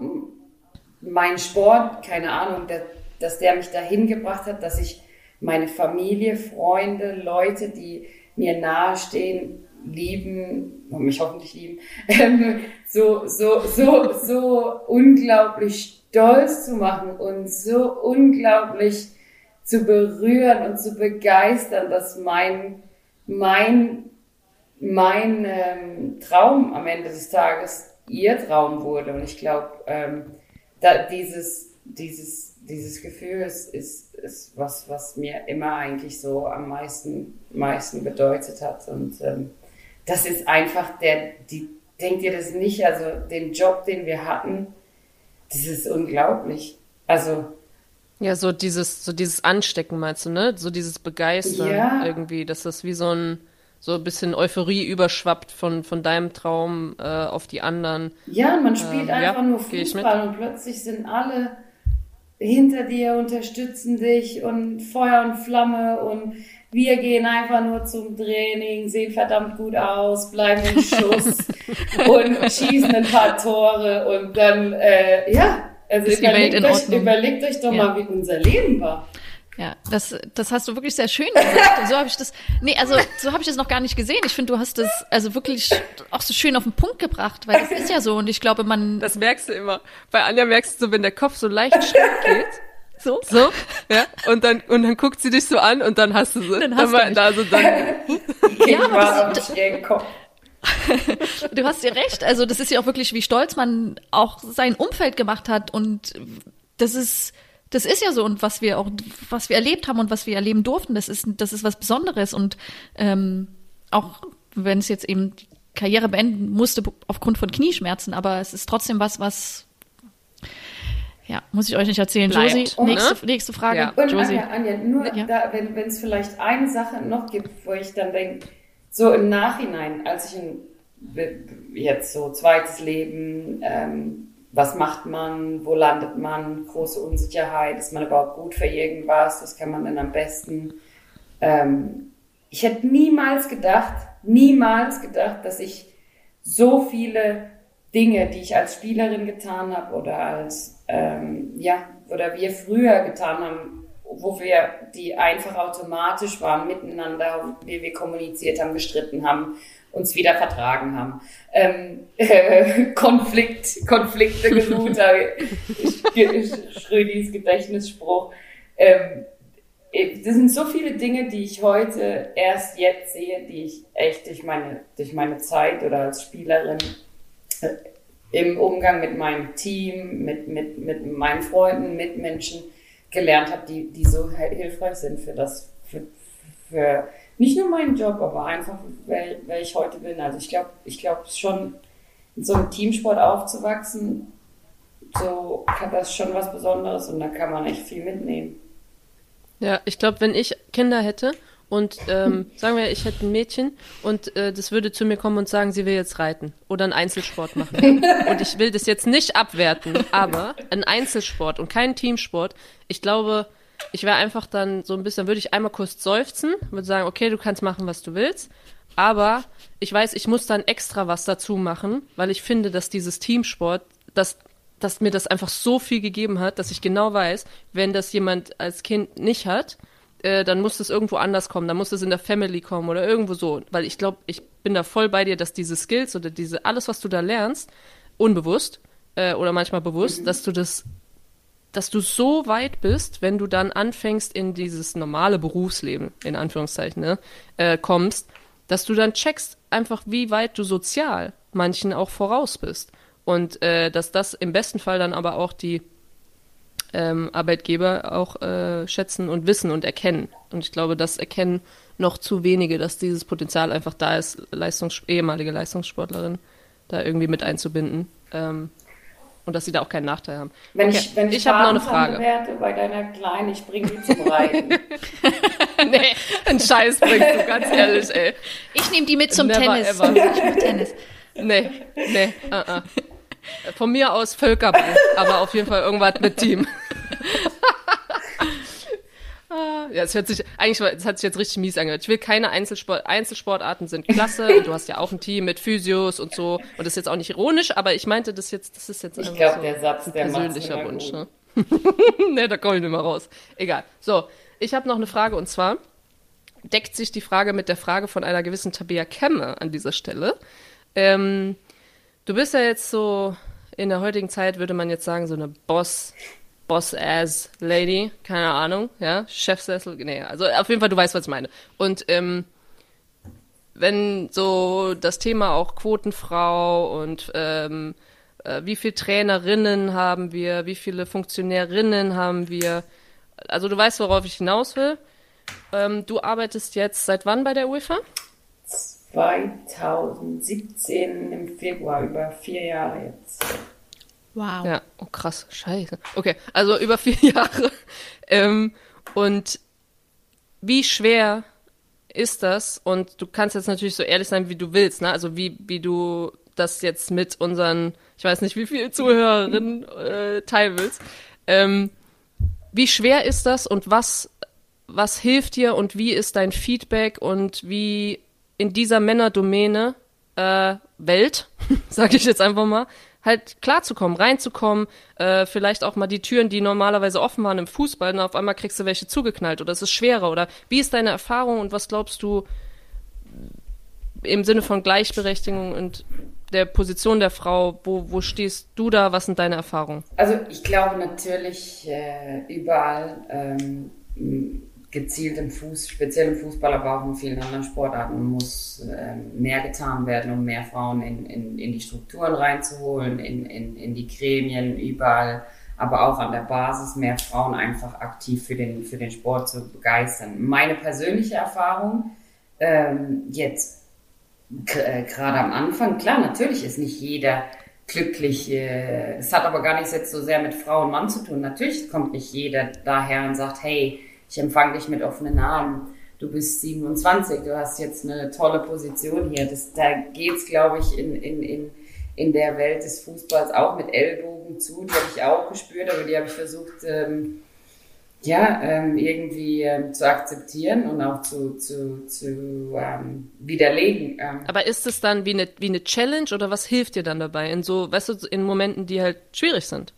mein Sport, keine Ahnung, der, dass der mich dahin gebracht hat, dass ich meine Familie, Freunde, Leute, die mir nahestehen, lieben mich hoffentlich lieben, ähm, so, so, so, so unglaublich stolz zu machen und so unglaublich zu berühren und zu begeistern, dass mein, mein, mein ähm, Traum am Ende des Tages ihr Traum wurde. Und ich glaube, ähm, da dieses, dieses, dieses Gefühl ist, ist, ist was, was mir immer eigentlich so am meisten, meisten bedeutet hat. Und ähm, das ist einfach der, die, denkt ihr das nicht? Also den Job, den wir hatten, das ist unglaublich. Also ja, so dieses, so dieses Anstecken meinst du, ne? So dieses Begeistern ja. irgendwie, dass das wie so ein, so ein bisschen Euphorie überschwappt von, von deinem Traum äh, auf die anderen. Ja, man spielt ähm, einfach ja, nur Fußball und plötzlich sind alle hinter dir, unterstützen dich und Feuer und Flamme und wir gehen einfach nur zum Training, sehen verdammt gut aus, bleiben im Schuss und schießen ein paar Tore und dann, äh, ja, also ist überlegt, euch, überlegt euch doch ja. mal, wie unser Leben war. Ja, das, das hast du wirklich sehr schön gesagt. so habe ich das, nee, also so habe ich das noch gar nicht gesehen. Ich finde, du hast das also wirklich auch so schön auf den Punkt gebracht, weil das ist ja so und ich glaube, man. Das merkst du immer. Bei Anja merkst du so, wenn der Kopf so leicht schräg geht. So? So, ja. Und dann, und dann guckt sie dich so an und dann hast du sie. Dann hast dann, du also dann. ja, aber das, du hast ja recht. Also das ist ja auch wirklich, wie stolz man auch sein Umfeld gemacht hat und das ist, das ist ja so und was wir auch, was wir erlebt haben und was wir erleben durften, das ist, das ist was Besonderes und ähm, auch wenn es jetzt eben die Karriere beenden musste aufgrund von Knieschmerzen, aber es ist trotzdem was, was Ja, muss ich euch nicht erzählen. Bleibt. Josie, Und, nächste, ne? nächste Frage. Ja. Und Josie. Anja, Anja, nur Ja. da, wenn es vielleicht eine Sache noch gibt, wo ich dann denke, so im Nachhinein, als ich in, jetzt so zweites Leben, ähm, was macht man, wo landet man, große Unsicherheit, ist man überhaupt gut für irgendwas, was kann man denn am besten? Ähm, ich hätte niemals gedacht, niemals gedacht, dass ich so viele Dinge, die ich als Spielerin getan habe oder als, ähm, ja, oder wir früher getan haben, wo wir die einfach automatisch waren miteinander, wie wir kommuniziert haben, gestritten haben, uns wieder vertragen haben. Ähm, äh, Konflikt, Konflikte gesucht, Schrödis Gedächtnisspruch. Ähm, das sind so viele Dinge, die ich heute erst jetzt sehe, die ich echt durch meine, durch meine Zeit oder als Spielerin äh, im Umgang mit meinem Team, mit, mit, mit meinen Freunden, Mitmenschen gelernt habe, die, die so hilfreich sind für das, für, für nicht nur meinen Job, aber einfach, wer, wer ich heute bin. Also ich glaube, ich glaube schon, in so einem Teamsport aufzuwachsen, so kann das schon was Besonderes und da kann man echt viel mitnehmen. Ja, ich glaube, wenn ich Kinder hätte und ähm, sagen wir, ich hätte ein Mädchen und äh, das würde zu mir kommen und sagen, sie will jetzt reiten oder einen Einzelsport machen. und ich will das jetzt nicht abwerten, aber ein Einzelsport und kein Teamsport, ich glaube, ich wäre einfach dann so ein bisschen, würde ich einmal kurz seufzen, würde sagen, okay, du kannst machen, was du willst, aber ich weiß, ich muss dann extra was dazu machen, weil ich finde, dass dieses Teamsport, das dass mir das einfach so viel gegeben hat, dass ich genau weiß, wenn das jemand als Kind nicht hat, äh, dann muss das irgendwo anders kommen, dann muss das in der Family kommen oder irgendwo so. Weil ich glaube, ich bin da voll bei dir, dass diese Skills oder diese, alles, was du da lernst, unbewusst äh, oder manchmal bewusst, dass du das, dass du so weit bist, wenn du dann anfängst in dieses normale Berufsleben, in Anführungszeichen, ne, äh, kommst, dass du dann checkst einfach, wie weit du sozial manchen auch voraus bist. Und äh, dass das im besten Fall dann aber auch die ähm, Arbeitgeber auch äh, schätzen und wissen und erkennen. Und ich glaube, das erkennen noch zu wenige, dass dieses Potenzial einfach da ist, Leistungs ehemalige Leistungssportlerin da irgendwie mit einzubinden. Ähm, und dass sie da auch keinen Nachteil haben. Wenn Okay, ich, wenn ich, ich habe noch eine Frage. Werte bei deiner Kleinen, ich bringe die zum Reiten. nee, einen Scheiß bringst du, ganz ehrlich, ey. Ich nehme die mit zum Never Tennis. ever. Ich mach Tennis. Nee, nee, uh -uh. Von mir aus Völkerball, aber auf jeden Fall irgendwas mit Team. Ah, ja, es hört sich, eigentlich, es hat sich jetzt richtig mies angehört. Ich will keine Einzelsport, Einzelsportarten sind klasse und du hast ja auch ein Team mit Physios und so und das ist jetzt auch nicht ironisch, aber ich meinte das jetzt, das ist jetzt Ich glaube, so der Satz, ein der persönlicher Wunsch. Ne? nee, da komme ich nicht mehr raus. Egal. So, ich habe noch eine Frage und zwar deckt sich die Frage mit der Frage von einer gewissen Tabea Kemme an dieser Stelle. Ähm, du bist ja jetzt so, in der heutigen Zeit würde man jetzt sagen, so eine Boss, Boss-Ass-Lady, keine Ahnung, ja, Chefsessel, nee, also auf jeden Fall, du weißt, was ich meine. Und ähm, wenn so das Thema auch Quotenfrau und ähm, äh, wie viele Trainerinnen haben wir, wie viele Funktionärinnen haben wir, also du weißt, worauf ich hinaus will. Ähm, du arbeitest jetzt seit wann bei der UEFA? 2017 im Februar, über vier Jahre jetzt. Wow. Ja, oh krass, scheiße. Okay, also über vier Jahre. Ähm, und wie schwer ist das? Und du kannst jetzt natürlich so ehrlich sein, wie du willst, ne? Also wie, wie du das jetzt mit unseren, ich weiß nicht, wie viele Zuhörerinnen äh, teilen willst. Ähm, wie schwer ist das und was, was hilft dir und wie ist dein Feedback und wie in dieser Männerdomäne äh, Welt, sage ich jetzt einfach mal, halt klarzukommen, reinzukommen, äh, vielleicht auch mal die Türen, die normalerweise offen waren im Fußball, und auf einmal kriegst du welche zugeknallt oder es ist schwerer oder wie ist deine Erfahrung und was glaubst du im Sinne von Gleichberechtigung und der Position der Frau, wo, wo stehst du da, was sind deine Erfahrungen? Also ich glaube natürlich äh, überall ähm, gezielt im Fuß, speziell im Fußball, aber auch in vielen anderen Sportarten muss ähm, mehr getan werden, um mehr Frauen in, in, in die Strukturen reinzuholen, in, in, in die Gremien, überall, aber auch an der Basis mehr Frauen einfach aktiv für den, für den Sport zu begeistern. Meine persönliche Erfahrung ähm, jetzt äh, gerade am Anfang, klar, natürlich ist nicht jeder glücklich. Äh, es hat aber gar nichts jetzt so sehr mit Frau und Mann zu tun. Natürlich kommt nicht jeder daher und sagt, hey, ich empfange dich mit offenen Armen. Du bist 27, du hast jetzt eine tolle Position hier. Das, da geht's, glaube ich, in, in, in, in der Welt des Fußballs auch mit Ellbogen zu. Die habe ich auch gespürt, aber die habe ich versucht, ähm, ja, ähm, irgendwie ähm, zu akzeptieren und auch zu, zu, zu ähm, widerlegen. Ähm. Aber ist es dann wie eine, wie eine Challenge oder was hilft dir dann dabei in so, weißt du, in Momenten, die halt schwierig sind?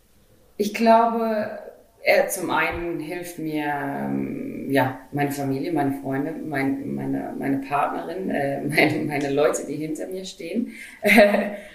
Ich glaube, er zum einen hilft mir, ähm, ja, meine Familie, meine Freunde, mein, meine, meine Partnerin, äh, meine, meine Leute, die hinter mir stehen.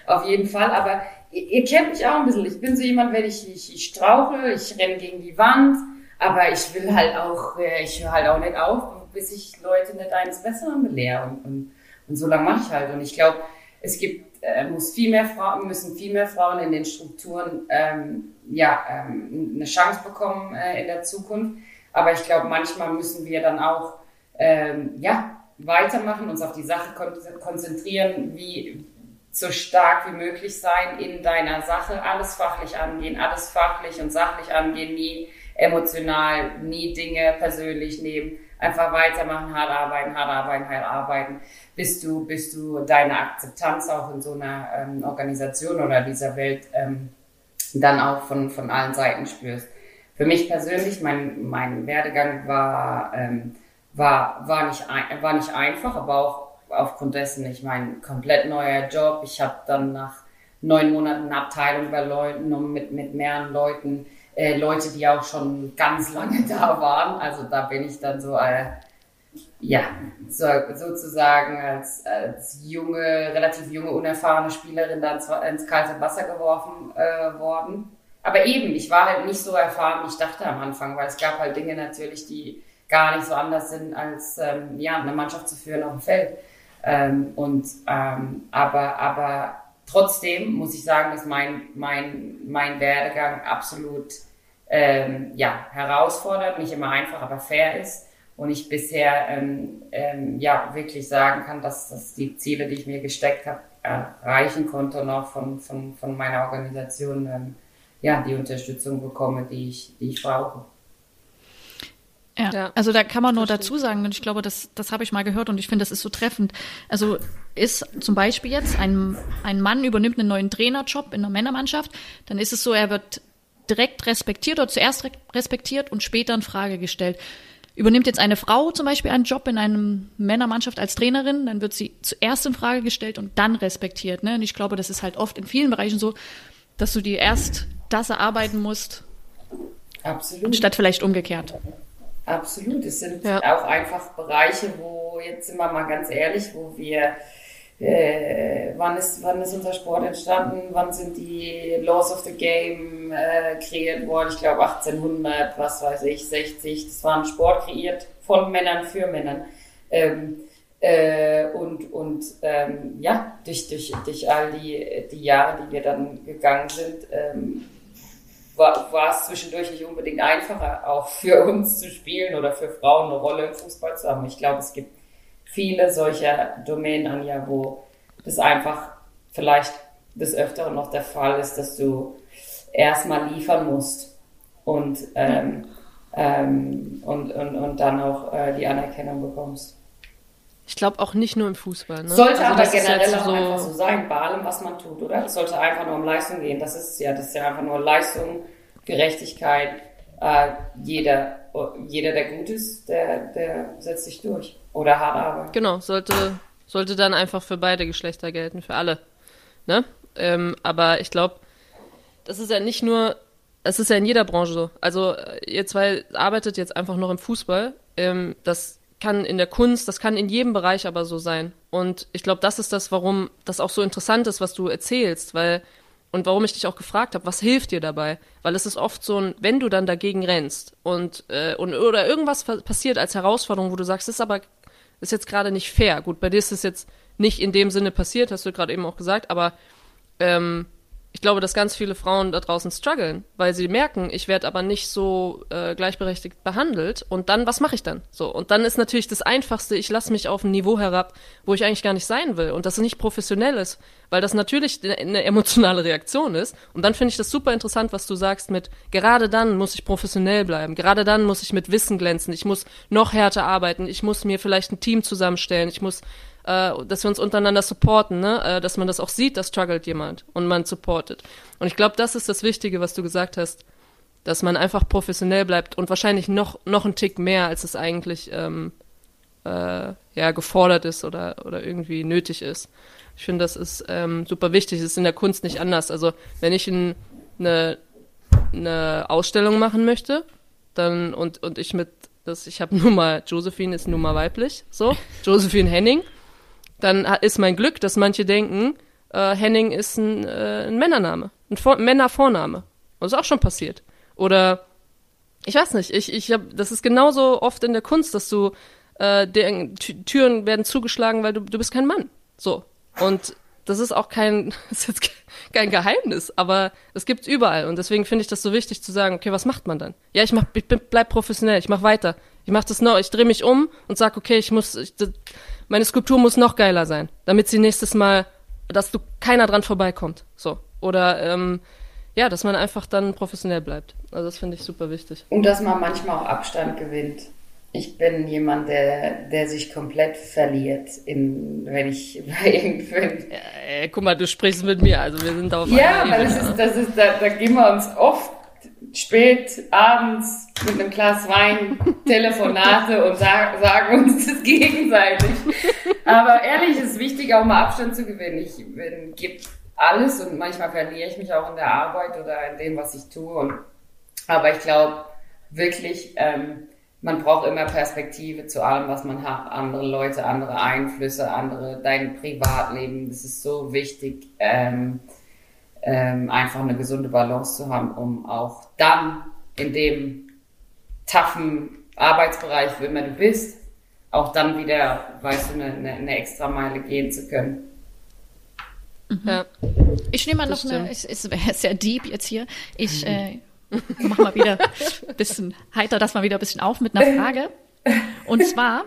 Auf jeden Fall. Aber ihr, ihr, kennt mich auch ein bisschen. Ich bin so jemand, wenn ich, ich, ich strauche, ich renne gegen die Wand aber ich will halt auch, äh, ich höre halt auch nicht auf, bis ich Leute nicht eines Besseren belehre. Und, und, und so lange mache ich halt. Und ich glaube, es gibt, äh, muss viel mehr Frauen, müssen viel mehr Frauen in den Strukturen ähm, ja, ähm, eine Chance bekommen äh, in der Zukunft. Aber ich glaube, manchmal müssen wir dann auch ähm, ja, weitermachen, uns auf die Sache kon konzentrieren, wie so stark wie möglich sein in deiner Sache, alles fachlich angehen, alles fachlich und sachlich angehen, nie emotional nie Dinge persönlich nehmen, einfach weitermachen, hart arbeiten, hart arbeiten, hart arbeiten, bis du, bis du deine Akzeptanz auch in so einer ähm, Organisation oder dieser Welt ähm, dann auch von, von allen Seiten spürst. Für mich persönlich, mein, mein Werdegang war, ähm, war, war, nicht ein, war nicht einfach, aber auch aufgrund dessen, ich mein komplett neuer Job. Ich habe dann nach neun Monaten Abteilung bei Leuten und mit, mit mehreren Leuten äh, Leute, die auch schon ganz lange da waren. Also da bin ich dann so, äh, ja, so, sozusagen als, als junge, relativ junge, unerfahrene Spielerin dann ins kalte Wasser geworfen äh, worden. Aber eben, ich war halt nicht so erfahren, wie ich dachte am Anfang, weil es gab halt Dinge natürlich, die gar nicht so anders sind, als ähm, ja, eine Mannschaft zu führen auf dem Feld. Ähm, und ähm, aber, aber Trotzdem muss ich sagen, dass mein, mein, mein Werdegang absolut ähm, ja, herausfordert, nicht immer einfach, aber fair ist. Und ich bisher ähm, ähm, ja, wirklich sagen kann, dass, dass die Ziele, die ich mir gesteckt habe, erreichen konnte und auch von, von, von meiner Organisation ähm, ja, die Unterstützung bekomme, die ich, die ich brauche. Ja, ja, also da kann man nur dazu sagen, und ich glaube, das, das habe ich mal gehört und ich finde, das ist so treffend. Also ist zum Beispiel jetzt ein, ein Mann übernimmt einen neuen Trainerjob in der Männermannschaft, dann ist es so, er wird direkt respektiert oder zuerst respektiert und später in Frage gestellt. Übernimmt jetzt eine Frau zum Beispiel einen Job in einer Männermannschaft als Trainerin, dann wird sie zuerst in Frage gestellt und dann respektiert. Ne? Und ich glaube, das ist halt oft in vielen Bereichen so, dass du dir erst das erarbeiten musst, Absolut. anstatt vielleicht umgekehrt. Absolut. Es sind ja. auch einfach Bereiche, wo, jetzt sind wir mal ganz ehrlich, wo wir, äh, wann, ist, wann ist unser Sport entstanden? Wann sind die Laws of the Game äh, kreiert worden? Ich glaube 1800, was weiß ich, 60. Das war ein Sport kreiert von Männern für Männern. Ähm, äh, und und ähm, ja, durch, durch, durch all die, die Jahre, die wir dann gegangen sind, ähm, war, es zwischendurch nicht unbedingt einfacher, auch für uns zu spielen oder für Frauen eine Rolle im Fußball zu haben. Ich glaube, es gibt viele solcher Domänen, Anja, wo das einfach vielleicht des Öfteren noch der Fall ist, dass du erstmal liefern musst und, ähm, ähm, und, und, und dann auch äh, die Anerkennung bekommst. Ich glaube auch nicht nur im Fußball. Ne? Sollte also aber generell auch so einfach so sein, bei allem, was man tut, oder? Es sollte einfach nur um Leistung gehen. Das ist ja, das ist ja einfach nur Leistung, Gerechtigkeit. Äh, jeder, jeder, der gut ist, der, der setzt sich durch. Oder hart arbeiten. Genau, sollte, sollte dann einfach für beide Geschlechter gelten, für alle. Ne? Ähm, aber ich glaube, das ist ja nicht nur, es ist ja in jeder Branche so. Also ihr zwei arbeitet jetzt einfach noch im Fußball. Ähm, das kann in der Kunst, das kann in jedem Bereich aber so sein. Und ich glaube, das ist das, warum das auch so interessant ist, was du erzählst, weil und warum ich dich auch gefragt habe, was hilft dir dabei? Weil es ist oft so ein, wenn du dann dagegen rennst und, äh, und oder irgendwas passiert als Herausforderung, wo du sagst, das ist aber ist jetzt gerade nicht fair. Gut, bei dir ist es jetzt nicht in dem Sinne passiert, hast du gerade eben auch gesagt, aber ähm, ich glaube, dass ganz viele Frauen da draußen strugglen, weil sie merken, ich werde aber nicht so äh, gleichberechtigt behandelt und dann, was mache ich dann? So, und dann ist natürlich das Einfachste, ich lasse mich auf ein Niveau herab, wo ich eigentlich gar nicht sein will und das nicht professionell ist, weil das natürlich eine, eine emotionale Reaktion ist. Und dann finde ich das super interessant, was du sagst mit, gerade dann muss ich professionell bleiben, gerade dann muss ich mit Wissen glänzen, ich muss noch härter arbeiten, ich muss mir vielleicht ein Team zusammenstellen, ich muss äh, dass wir uns untereinander supporten, ne? äh, dass man das auch sieht, da struggelt jemand und man supportet. Und ich glaube, das ist das Wichtige, was du gesagt hast, dass man einfach professionell bleibt und wahrscheinlich noch, noch ein Tick mehr, als es eigentlich ähm, äh, ja, gefordert ist oder, oder irgendwie nötig ist. Ich finde, das ist ähm, super wichtig. Es ist in der Kunst nicht anders. Also wenn ich ein, eine, eine Ausstellung machen möchte, dann und, und ich mit das, ich habe nur mal, Josephine ist nur mal weiblich, so, Josephine Henning, dann ist mein Glück, dass manche denken, äh, Henning ist ein, äh, ein Männername, ein Vor Männervorname. Das ist auch schon passiert. Oder ich weiß nicht, ich, ich hab, das ist genauso oft in der Kunst, dass du äh, der, Türen werden zugeschlagen, weil du, du bist kein Mann. So. Und das ist auch kein, ist jetzt kein Geheimnis, aber es gibt's überall. Und deswegen finde ich das so wichtig zu sagen, okay, was macht man dann? Ja, ich mach, ich bin, bleib professionell, ich mach weiter. Ich mach das noch, ich drehe mich um und sag, okay, ich muss, ich, meine Skulptur muss noch geiler sein, damit sie nächstes Mal, dass du keiner dran vorbeikommt. So. Oder ähm, ja, dass man einfach dann professionell bleibt. Also das finde ich super wichtig. Und dass man manchmal auch Abstand gewinnt. Ich bin jemand, der, der sich komplett verliert, in, wenn ich bei irgendwen. Ja, guck mal, du sprichst mit mir, also wir sind auf Ja, weil das ist, das ist, da, da gehen wir uns oft spät abends mit einem Glas Wein Telefonate und sag, sagen uns das gegenseitig. Aber ehrlich, es ist wichtig, auch mal Abstand zu gewinnen. Ich bin, gebe alles und manchmal verliere ich mich auch in der Arbeit oder in dem, was ich tue. Und, aber ich glaube wirklich, ähm, man braucht immer Perspektive zu allem, was man hat. Andere Leute, andere Einflüsse, andere, dein Privatleben. Das ist so wichtig. Ähm, ähm, einfach eine gesunde Balance zu haben, um auch dann in dem taffen Arbeitsbereich, wo immer du bist, auch dann wieder, weißt du, eine, eine, eine extra Meile gehen zu können. Mhm. Ja. Ich nehme mal noch eine, es ist sehr deep jetzt hier. Ich äh, mach mal wieder ein bisschen heiter das mal wieder ein bisschen auf mit einer Frage. Und zwar,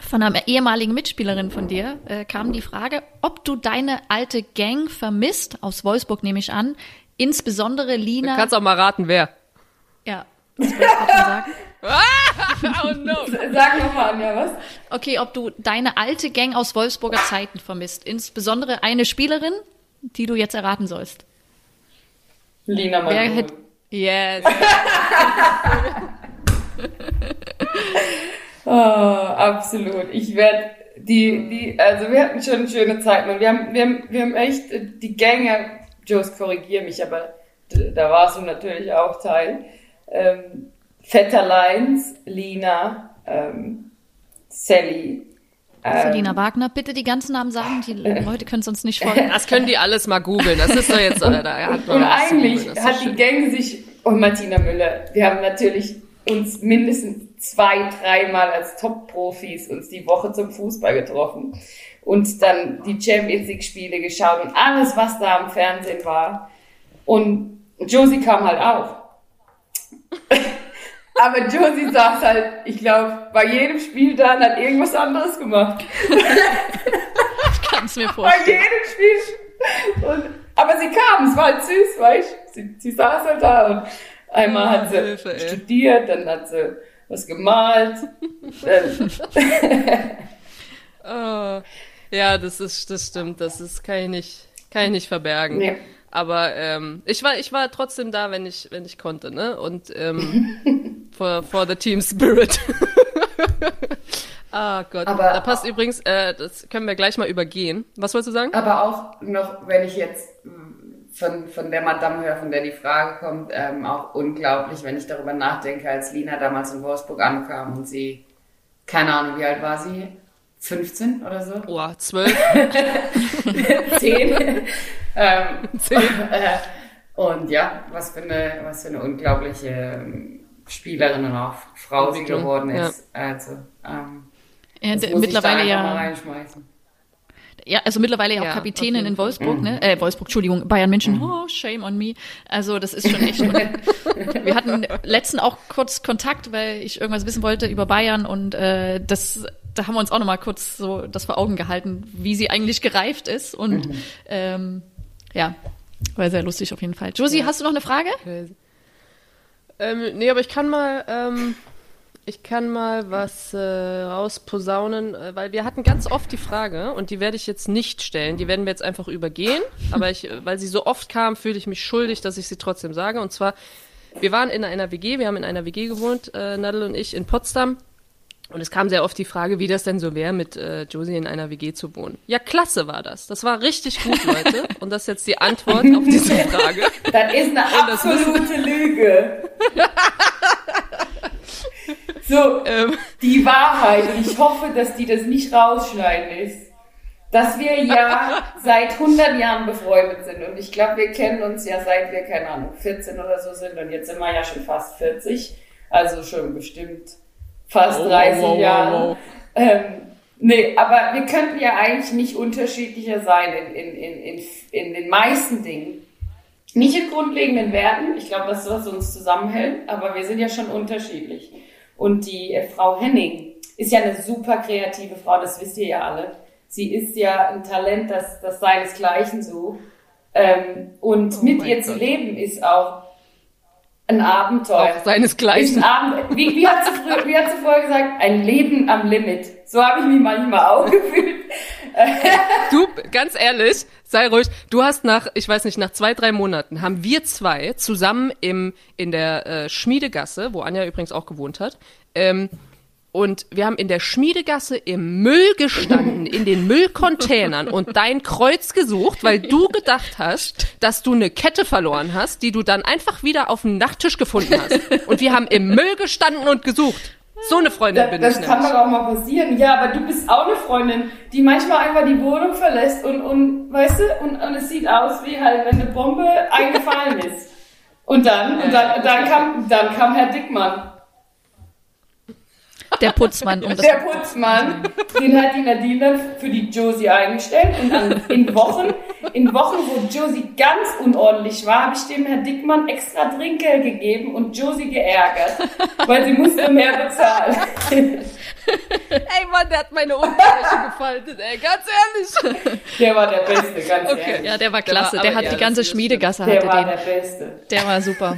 von einer ehemaligen Mitspielerin von dir äh, kam die Frage, ob du deine alte Gang vermisst, aus Wolfsburg nehme ich an, insbesondere Lina. Du kannst auch mal raten, wer. Ja, das wollte ich gerade sagen. oh no. Sag nochmal, Anja, was? Okay, ob du deine alte Gang aus Wolfsburger Zeiten vermisst, insbesondere eine Spielerin, die du jetzt erraten sollst. Lina Wer Yes. Oh, absolut. Ich werde die, die, also wir hatten schon schöne Zeiten und wir haben, wir haben, wir haben echt die Gänge, Joes, korrigier mich, aber da warst du natürlich auch Teil. Ähm, Vetterleins, Lina, ähm, Sally. Ähm, Selina Wagner, bitte die ganzen Namen sagen, die Leute können es uns nicht folgen. Das können die alles mal googeln, das ist doch jetzt, äh, da hat Und eigentlich hat die Gang sich, und Martina Müller, wir haben natürlich uns mindestens zwei, dreimal als Top-Profis uns die Woche zum Fußball getroffen und dann die Champions League-Spiele geschaut und alles, was da am Fernsehen war. Und Josie kam halt auch. Aber Josie saß halt, ich glaube, bei jedem Spiel da und hat irgendwas anderes gemacht. Ich kann es mir vorstellen. Bei jedem Spiel. Und, aber sie kam, es war halt süß, weißt du? Sie, sie saß halt da und einmal hat sie Hilfe, studiert, dann hat sie was gemalt. oh, ja, das ist, das stimmt, das ist, kann ich nicht, kann ich nicht verbergen. Nee. Aber ähm, ich war, ich war trotzdem da, wenn ich, wenn ich konnte, ne? Und ähm, for, for the team spirit. Ah Gott, aber, da passt übrigens, äh, das können wir gleich mal übergehen. Was wolltest du sagen? Aber auch noch, wenn ich jetzt von, von der Madame höre, von der die Frage kommt, ähm, auch unglaublich, wenn ich darüber nachdenke, als Lina damals in Wolfsburg ankam und sie, keine Ahnung, wie alt war sie? 15 oder so? Oh, 12. 10. ähm, 10. Äh, und ja, was für eine, was für eine unglaubliche ähm, Spielerin und auch Frau sie geworden ist. Ja. Also, ähm, ja, mittlerweile ja. Ja, also mittlerweile ja auch Ja, Kapitänin in Wolfsburg, ne? Äh, Wolfsburg, Entschuldigung, Bayern München. Oh, shame on me. Also das ist schon echt. wir hatten letzten auch kurz Kontakt, weil ich irgendwas wissen wollte über Bayern und äh, das, da haben wir uns auch noch mal kurz so das vor Augen gehalten, wie sie eigentlich gereift ist und ähm, ja, war sehr lustig auf jeden Fall. Josie, hast du noch eine Frage? Crazy. Ähm, nee, aber ich kann mal, ähm, ich kann mal was äh, rausposaunen, äh, weil wir hatten ganz oft die Frage, und die werde ich jetzt nicht stellen, die werden wir jetzt einfach übergehen, aber ich, weil sie so oft kam, fühle ich mich schuldig, dass ich sie trotzdem sage. Und zwar, wir waren in einer WG, wir haben in einer WG gewohnt, äh, Nadel und ich in Potsdam. Und es kam sehr oft die Frage, wie das denn so wäre, mit äh, Josie in einer WG zu wohnen. Ja, klasse war das. Das war richtig gut, Leute. Und das ist jetzt die Antwort auf diese Frage. Das ist eine absolute Lüge. So, Ähm, die Wahrheit, und ich hoffe, dass die das nicht rausschneiden, ist, dass wir ja seit 100 Jahren befreundet sind. Und ich glaube, wir kennen uns ja seit wir, keine Ahnung, 14 oder so sind. Und jetzt sind wir ja schon fast 40. Also schon bestimmt fast Oh, 30 wow, Jahre. wow. Ähm, nee, aber wir könnten ja eigentlich nicht unterschiedlicher sein in, in, in, in, in den meisten Dingen. Nicht in grundlegenden Werten, ich glaube, das ist, was uns zusammenhält, aber wir sind ja schon unterschiedlich. Und die äh, Frau Henning ist ja eine super kreative Frau, das wisst ihr ja alle. Sie ist ja ein Talent, das, das seinesgleichen sucht. Ähm, und mit mein ihr zu Gott. leben ist auch ein Abenteuer. auch seinesgleichen. Abend, wie, wie, hat sie früher, wie hat sie vorher gesagt? Ein Leben am Limit. So habe ich mich manchmal auch gefühlt. Du, ganz ehrlich, sei ruhig. Du hast nach, ich weiß nicht, nach zwei, drei Monaten haben wir zwei zusammen im, in der äh, Schmiedegasse, wo Anja übrigens auch gewohnt hat, ähm, und wir haben in der Schmiedegasse im Müll gestanden, in den Müllcontainern und dein Kreuz gesucht, weil du gedacht hast, dass du eine Kette verloren hast, die du dann einfach wieder auf dem Nachttisch gefunden hast. Und wir haben im Müll gestanden und gesucht. So eine Freundin Das, bin das ich kann nämlich. doch auch mal passieren. Ja, aber du bist auch eine Freundin, die manchmal einfach die Wohnung verlässt und, und weißt du, und, und es sieht aus wie halt, wenn eine Bombe eingefallen ist. Und dann, und dann, dann, kam, dann kam Herr Dickmann. Der Putzmann, um das Der Putzmann, den hat die Nadine dann für die Josie eingestellt und an, in Wochen, in Wochen, wo Josie ganz unordentlich war, habe ich dem Herr Dickmann extra Trinkgeld gegeben und Josie geärgert, weil sie musste mehr bezahlen. Ey Mann, der hat meine Unterwäsche gefaltet, ey, ganz ehrlich. Der war der Beste, ganz Okay. ehrlich. Ja, der war Der war- klasse. Der, hat ja, die ganze. Schmiedegasse Der hatte war den. der Beste. Der war super.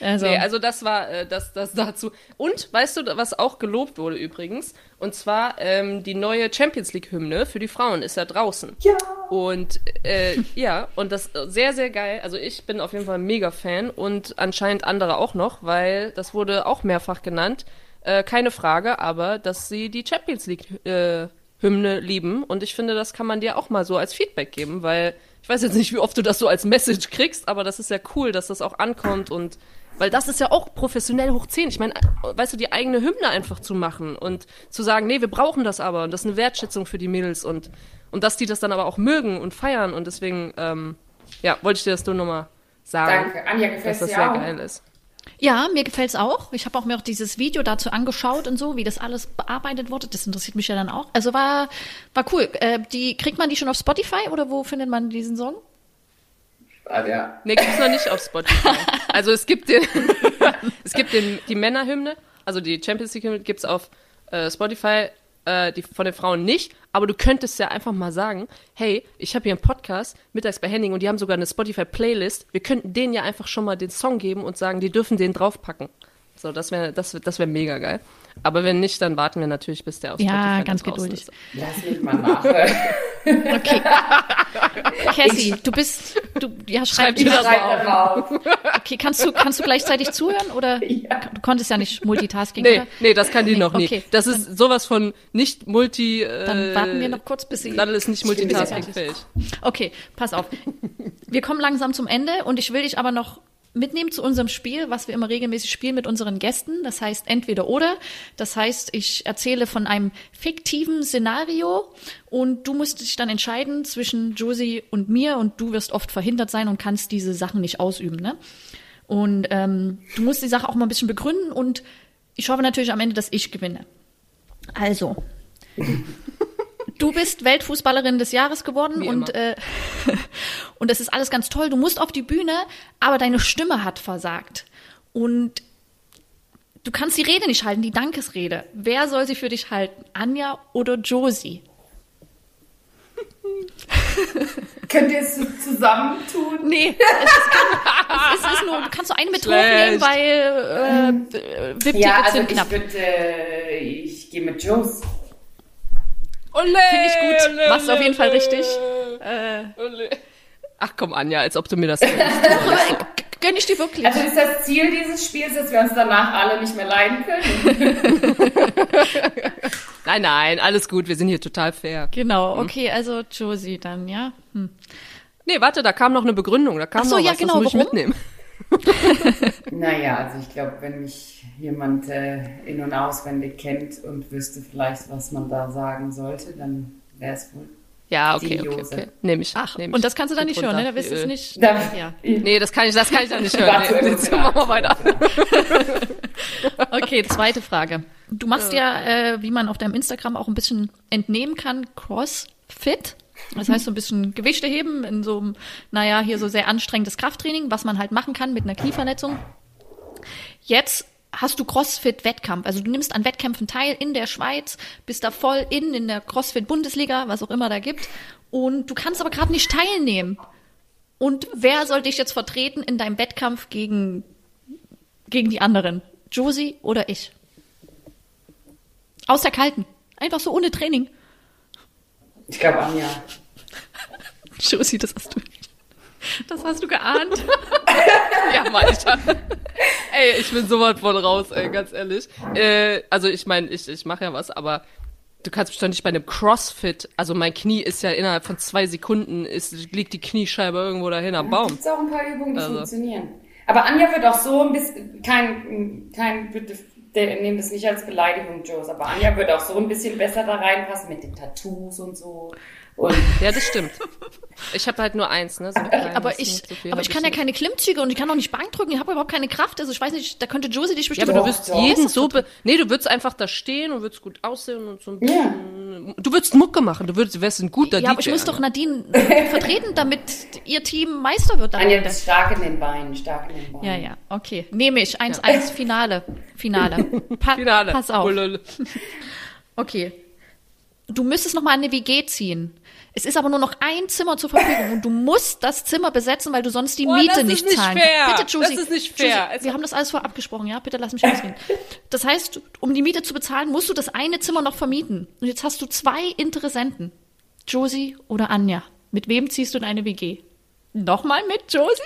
Also, Nee, also das war äh, das, das dazu. Und weißt du, was auch gelobt wurde übrigens? Und zwar ähm, die neue Champions League-Hymne für die Frauen ist ja draußen. Ja. Und äh, ja, und das äh, sehr, sehr geil. Also ich bin auf jeden Fall ein Mega-Fan und anscheinend andere auch noch, weil das wurde auch mehrfach genannt. Äh, keine Frage, aber dass sie die Champions League-Hymne lieben. Und ich finde, das kann man dir auch mal so als Feedback geben, weil ich weiß jetzt nicht, wie oft du das so als Message kriegst, aber das ist ja cool, dass das auch ankommt und weil das ist ja auch professionell hoch 10. Ich meine, weißt du, die eigene Hymne einfach zu machen und zu sagen, nee, wir brauchen das aber und das ist eine Wertschätzung für die Mädels und, und dass die das dann aber auch mögen und feiern und deswegen, ähm, ja, wollte ich dir das nur nochmal sagen, Danke. Anja, gefällt dass das dir sehr auch? geil ist. ja, mir gefällt's auch. Ich habe auch mir auch dieses Video dazu angeschaut und so, wie das alles bearbeitet wurde. Das interessiert mich ja dann auch. Also war, war cool. Äh, die, kriegt man die schon auf Spotify oder wo findet man diesen Song? Ah, ja. Nee, gibt's noch nicht auf Spotify. Also es gibt den, es gibt den, die Männerhymne, also die Champions League Hymne gibt's auf äh, Spotify, äh, die von den Frauen nicht. Aber du könntest ja einfach mal sagen, hey, ich habe hier einen Podcast, mittags bei Henning, und die haben sogar eine Spotify-Playlist. Wir könnten denen ja einfach schon mal den Song geben und sagen, die dürfen den draufpacken. So, das wäre das, das wär mega geil. Aber wenn nicht, dann warten wir natürlich, bis der auf Ja, Spotify ganz da draußen geduldig. ist. Lass mich mal nachhören. Okay. Cassie, du bist, du, ja, schreib, Schreib dir das mal auf. Okay, kannst du, kannst du gleichzeitig zuhören oder? Ja. Du konntest ja nicht Multitasking, Nee, oder? nee, das kann die Nee, noch nie. okay. Das ist sowas von nicht multi. Äh, Dann warten wir noch kurz, bis sie. Nadel ist nicht multitaskingfähig. Okay, pass auf. Wir kommen langsam zum Ende und ich will dich aber noch mitnehmen zu unserem Spiel, was wir immer regelmäßig spielen mit unseren Gästen. Das heißt entweder oder. Das heißt, ich erzähle von einem fiktiven Szenario und du musst dich dann entscheiden zwischen Josie und mir und du wirst oft verhindert sein und kannst diese Sachen nicht ausüben. Ne? Und ähm, du musst die Sache auch mal ein bisschen begründen und ich hoffe natürlich am Ende, dass ich gewinne. Also, du bist Weltfußballerin des Jahres geworden Wie und immer. äh, und das ist alles ganz toll. Du musst auf die Bühne, aber deine Stimme hat versagt und du kannst die Rede nicht halten, die Dankesrede. Wer soll sie für dich halten? Anja oder Josie? Könnt ihr es zusammentun? Nee, es ist, es ist, es ist nur, du kannst nur eine mit hochnehmen, weil äh, VIP-Tickets Ja, also sind ich knapp. würde, äh, ich gehe mit Joes. Finde ich gut. ole, Machst du auf jeden Fall richtig. Äh. Ach komm, Anja, als ob du mir das gönn ich dir wirklich. Also ist das Ziel dieses Spiels, dass wir uns danach alle nicht mehr leiden können? nein, nein, alles gut, wir sind hier total fair. genau, okay, also Josie dann, ja. Hm. Nee, warte, da kam noch eine Begründung, da kam Ach so, noch ja, was, genau, das muss ich warum? mitnehmen. Naja, also ich glaube, wenn mich jemand äh, in- und auswendig kennt und wüsste vielleicht, was man da sagen sollte, dann wäre es wohl. Ja, okay, okay, okay. Nehme ich. Ach, nehm und ich. das kannst du dann nicht hören, ne? runter. Da wirst du es nicht. Da, Ja. Nee, das kann ich, das kann ich dann nicht hören. Nee, jetzt machen wir weiter. Okay, zweite Frage. Du machst ja, äh, wie man auf deinem Instagram auch ein bisschen entnehmen kann, CrossFit. Das heißt so ein bisschen Gewichte heben in so einem, naja, hier so sehr anstrengendes Krafttraining, was man halt machen kann mit einer Knieverletzung. Jetzt hast du CrossFit-Wettkampf. Also du nimmst an Wettkämpfen teil in der Schweiz, bist da voll in, in der CrossFit-Bundesliga, was auch immer da gibt. Und du kannst aber gerade nicht teilnehmen. Und wer soll dich jetzt vertreten in deinem Wettkampf gegen, gegen die anderen? Josie oder ich? Aus der Kalten. Einfach so ohne Training. Ich glaube, Anja. Josie, das hast du. Das hast du geahnt. Ja, hab, Ey, ich bin so weit von raus, ey, ganz ehrlich. Äh, also ich meine, ich, ich mache ja was, aber du kannst bestimmt nicht bei einem Crossfit, also mein Knie ist ja innerhalb von zwei Sekunden, ist, liegt die Kniescheibe irgendwo dahin am Baum. Gibt es auch ein paar Übungen, die Also. funktionieren. Aber Anja wird auch so ein bisschen, kein, kein, nehmt es nicht als Beleidigung, Joes, aber Anja wird auch so ein bisschen besser da reinpassen mit den Tattoos und so. Und Ja, das stimmt. Ich habe halt nur eins, ne? So ein kleines, Aber ich, So aber ich kann ja keine Klimmzüge und ich kann auch nicht Bank drücken. Ich habe überhaupt keine Kraft. Also ich weiß nicht, da könnte Josie dich Ja, bestimmt. aber du wirst jeden so, das be nee, du würdest einfach da stehen und würdest gut aussehen und so ein Ja. bisschen, du würdest Mucke machen, du würdest, wärst ein guter ja, aber DJ. ich muss doch. Nadine vertreten, damit ihr Team Meister wird. Anja ist stark in den Beinen, stark in den Beinen. Ja, ja, okay. Nehme ich. 1-1, Finale. Finale. Pa Finale. Pass auf. Ulul. Okay. Du müsstest noch mal eine WG ziehen. Es ist aber nur noch ein Zimmer zur Verfügung und du musst das Zimmer besetzen, weil du sonst die Boah, Miete das ist nicht nicht zahlen fair. kannst. Bitte, Josie. Das ist nicht fair. Josie, wir haben das alles vorab abgesprochen, ja? Bitte lass mich ausreden. Das heißt, um die Miete zu bezahlen, musst du das eine Zimmer noch vermieten. Und jetzt hast du zwei Interessenten. Josie oder Anja. Mit wem ziehst du in eine WG? Nochmal mit Josie?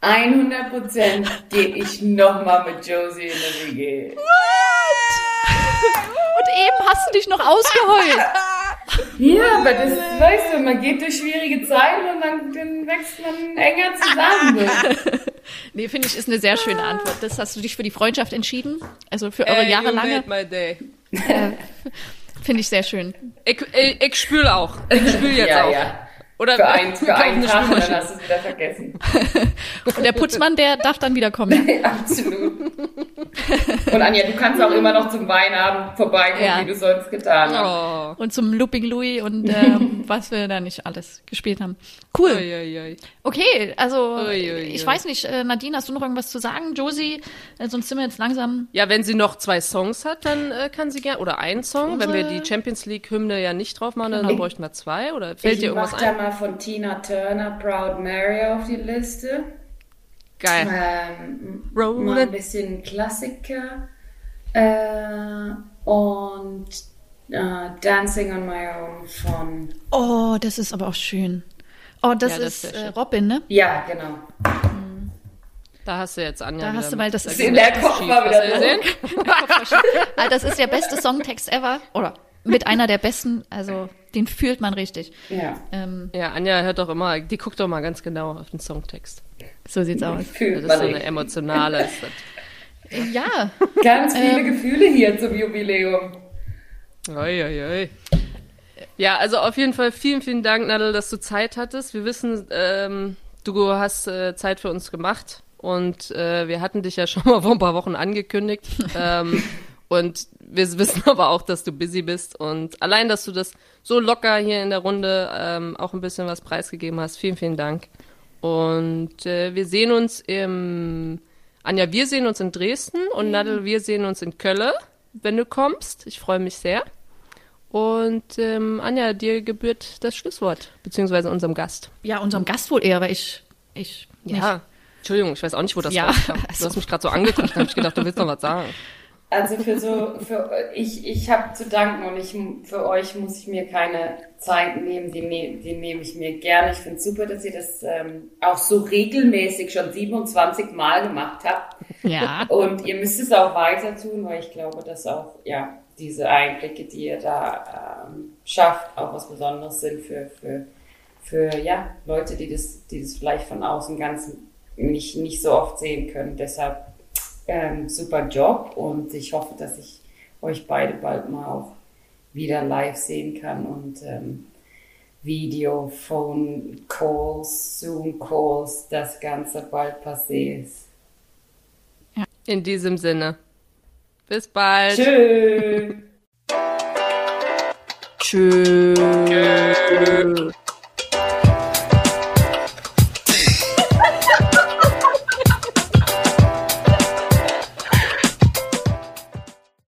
100% gehe ich nochmal mit Josie in der WG. Und eben hast du dich noch ausgeheult. Ja, aber das, weißt du, man geht durch schwierige Zeiten und dann, dann wächst man enger zusammen. Nee, finde ich, ist eine sehr schöne Antwort. Das hast du dich für die Freundschaft entschieden. Also für eure Ey, you jahrelange. made my day. Finde ich sehr schön. Ich, ich, ich spüle auch. Ich spüle jetzt ja, auch. ja. Oder Für, ein, für einen eine Tag und dann hast du es wieder vergessen. Und der Putzmann, der darf dann wiederkommen. Absolut. Und Anja, du kannst auch immer noch zum Weinabend vorbeikommen, Ja. wie du sonst getan hast. Oh. Und zum Looping Louis und ähm, was wir da nicht alles gespielt haben. Cool. Ui, ui, ui. Okay, also ich weiß nicht, äh, Nadine, hast du noch irgendwas zu sagen? Josie, äh, sonst sind wir jetzt langsam. Ja, wenn sie noch zwei Songs hat, dann äh, kann sie gerne, oder einen Song, wenn wir Unsere- die Champions League Hymne ja nicht drauf machen, dann Genau. bräuchten wir zwei, oder fällt Ich dir irgendwas ein? Mal von Tina Turner Proud Mary auf die Liste. Geil. Ähm, Roll mal ein bisschen Klassiker. Äh, und äh, Dancing on My Own von. Oh, das ist aber auch schön. Oh, das Ja, das ist ist äh. Robin, ne? Ja, genau. Da hast du jetzt Anja Da hast du, weil das da ist- Der Kopf Hast wieder? Ah, das ist der beste Songtext ever. Oder mit einer der besten. Also den fühlt man richtig. Ja, Ähm, Ja, Anja hört doch immer, die guckt doch mal ganz genau auf den Songtext. so sieht's aus. fühlt Das ist so eine emotionale. Ist das. Ja, Ganz viele Ähm. Gefühle hier zum Jubiläum. Oi, oi, oi. Ja, also auf jeden Fall vielen, vielen Dank, Nadel, dass du Zeit hattest. Wir wissen, ähm, du hast äh, Zeit für uns gemacht und äh, wir hatten dich ja schon mal vor ein paar Wochen angekündigt. ähm, Und wir wissen aber auch, dass du busy bist. Und allein, dass du das so locker hier in der Runde ähm, auch ein bisschen was preisgegeben hast. Vielen, vielen Dank. Und äh, wir sehen uns im. Anja, wir sehen uns in Dresden und Nadel, wir sehen uns in Köln, wenn du kommst. Ich freue mich sehr. Und ähm, Anja, dir gebührt das Schlusswort, beziehungsweise unserem Gast. Ja, unserem Gast wohl eher, weil ich, ich nicht. Ja, Entschuldigung, ich weiß auch nicht, wo das Ja, rauskam. Du also- hast mich gerade so angeguckt, da habe ich gedacht, du willst noch was sagen. Also für so, für ich, ich habe zu danken und ich für euch muss ich mir keine Zeit nehmen, die, ne, die nehme ich mir gerne. Ich finde es super, dass ihr das ähm, auch so regelmäßig schon 27 Mal gemacht habt. Ja. Und ihr müsst es auch weiter tun, weil ich glaube, dass auch ja diese Einblicke, die ihr da ähm, schafft, auch was Besonderes sind für, für, für ja, Leute, die das, die das vielleicht von außen ganz nicht, nicht so oft sehen können. Deshalb ähm, super Job und ich hoffe, dass ich euch beide bald mal auch wieder live sehen kann und ähm, Video, Phone Calls, Zoom Calls, das Ganze bald passé ist. In diesem Sinne. Bis bald. Tschüss. Tschüss.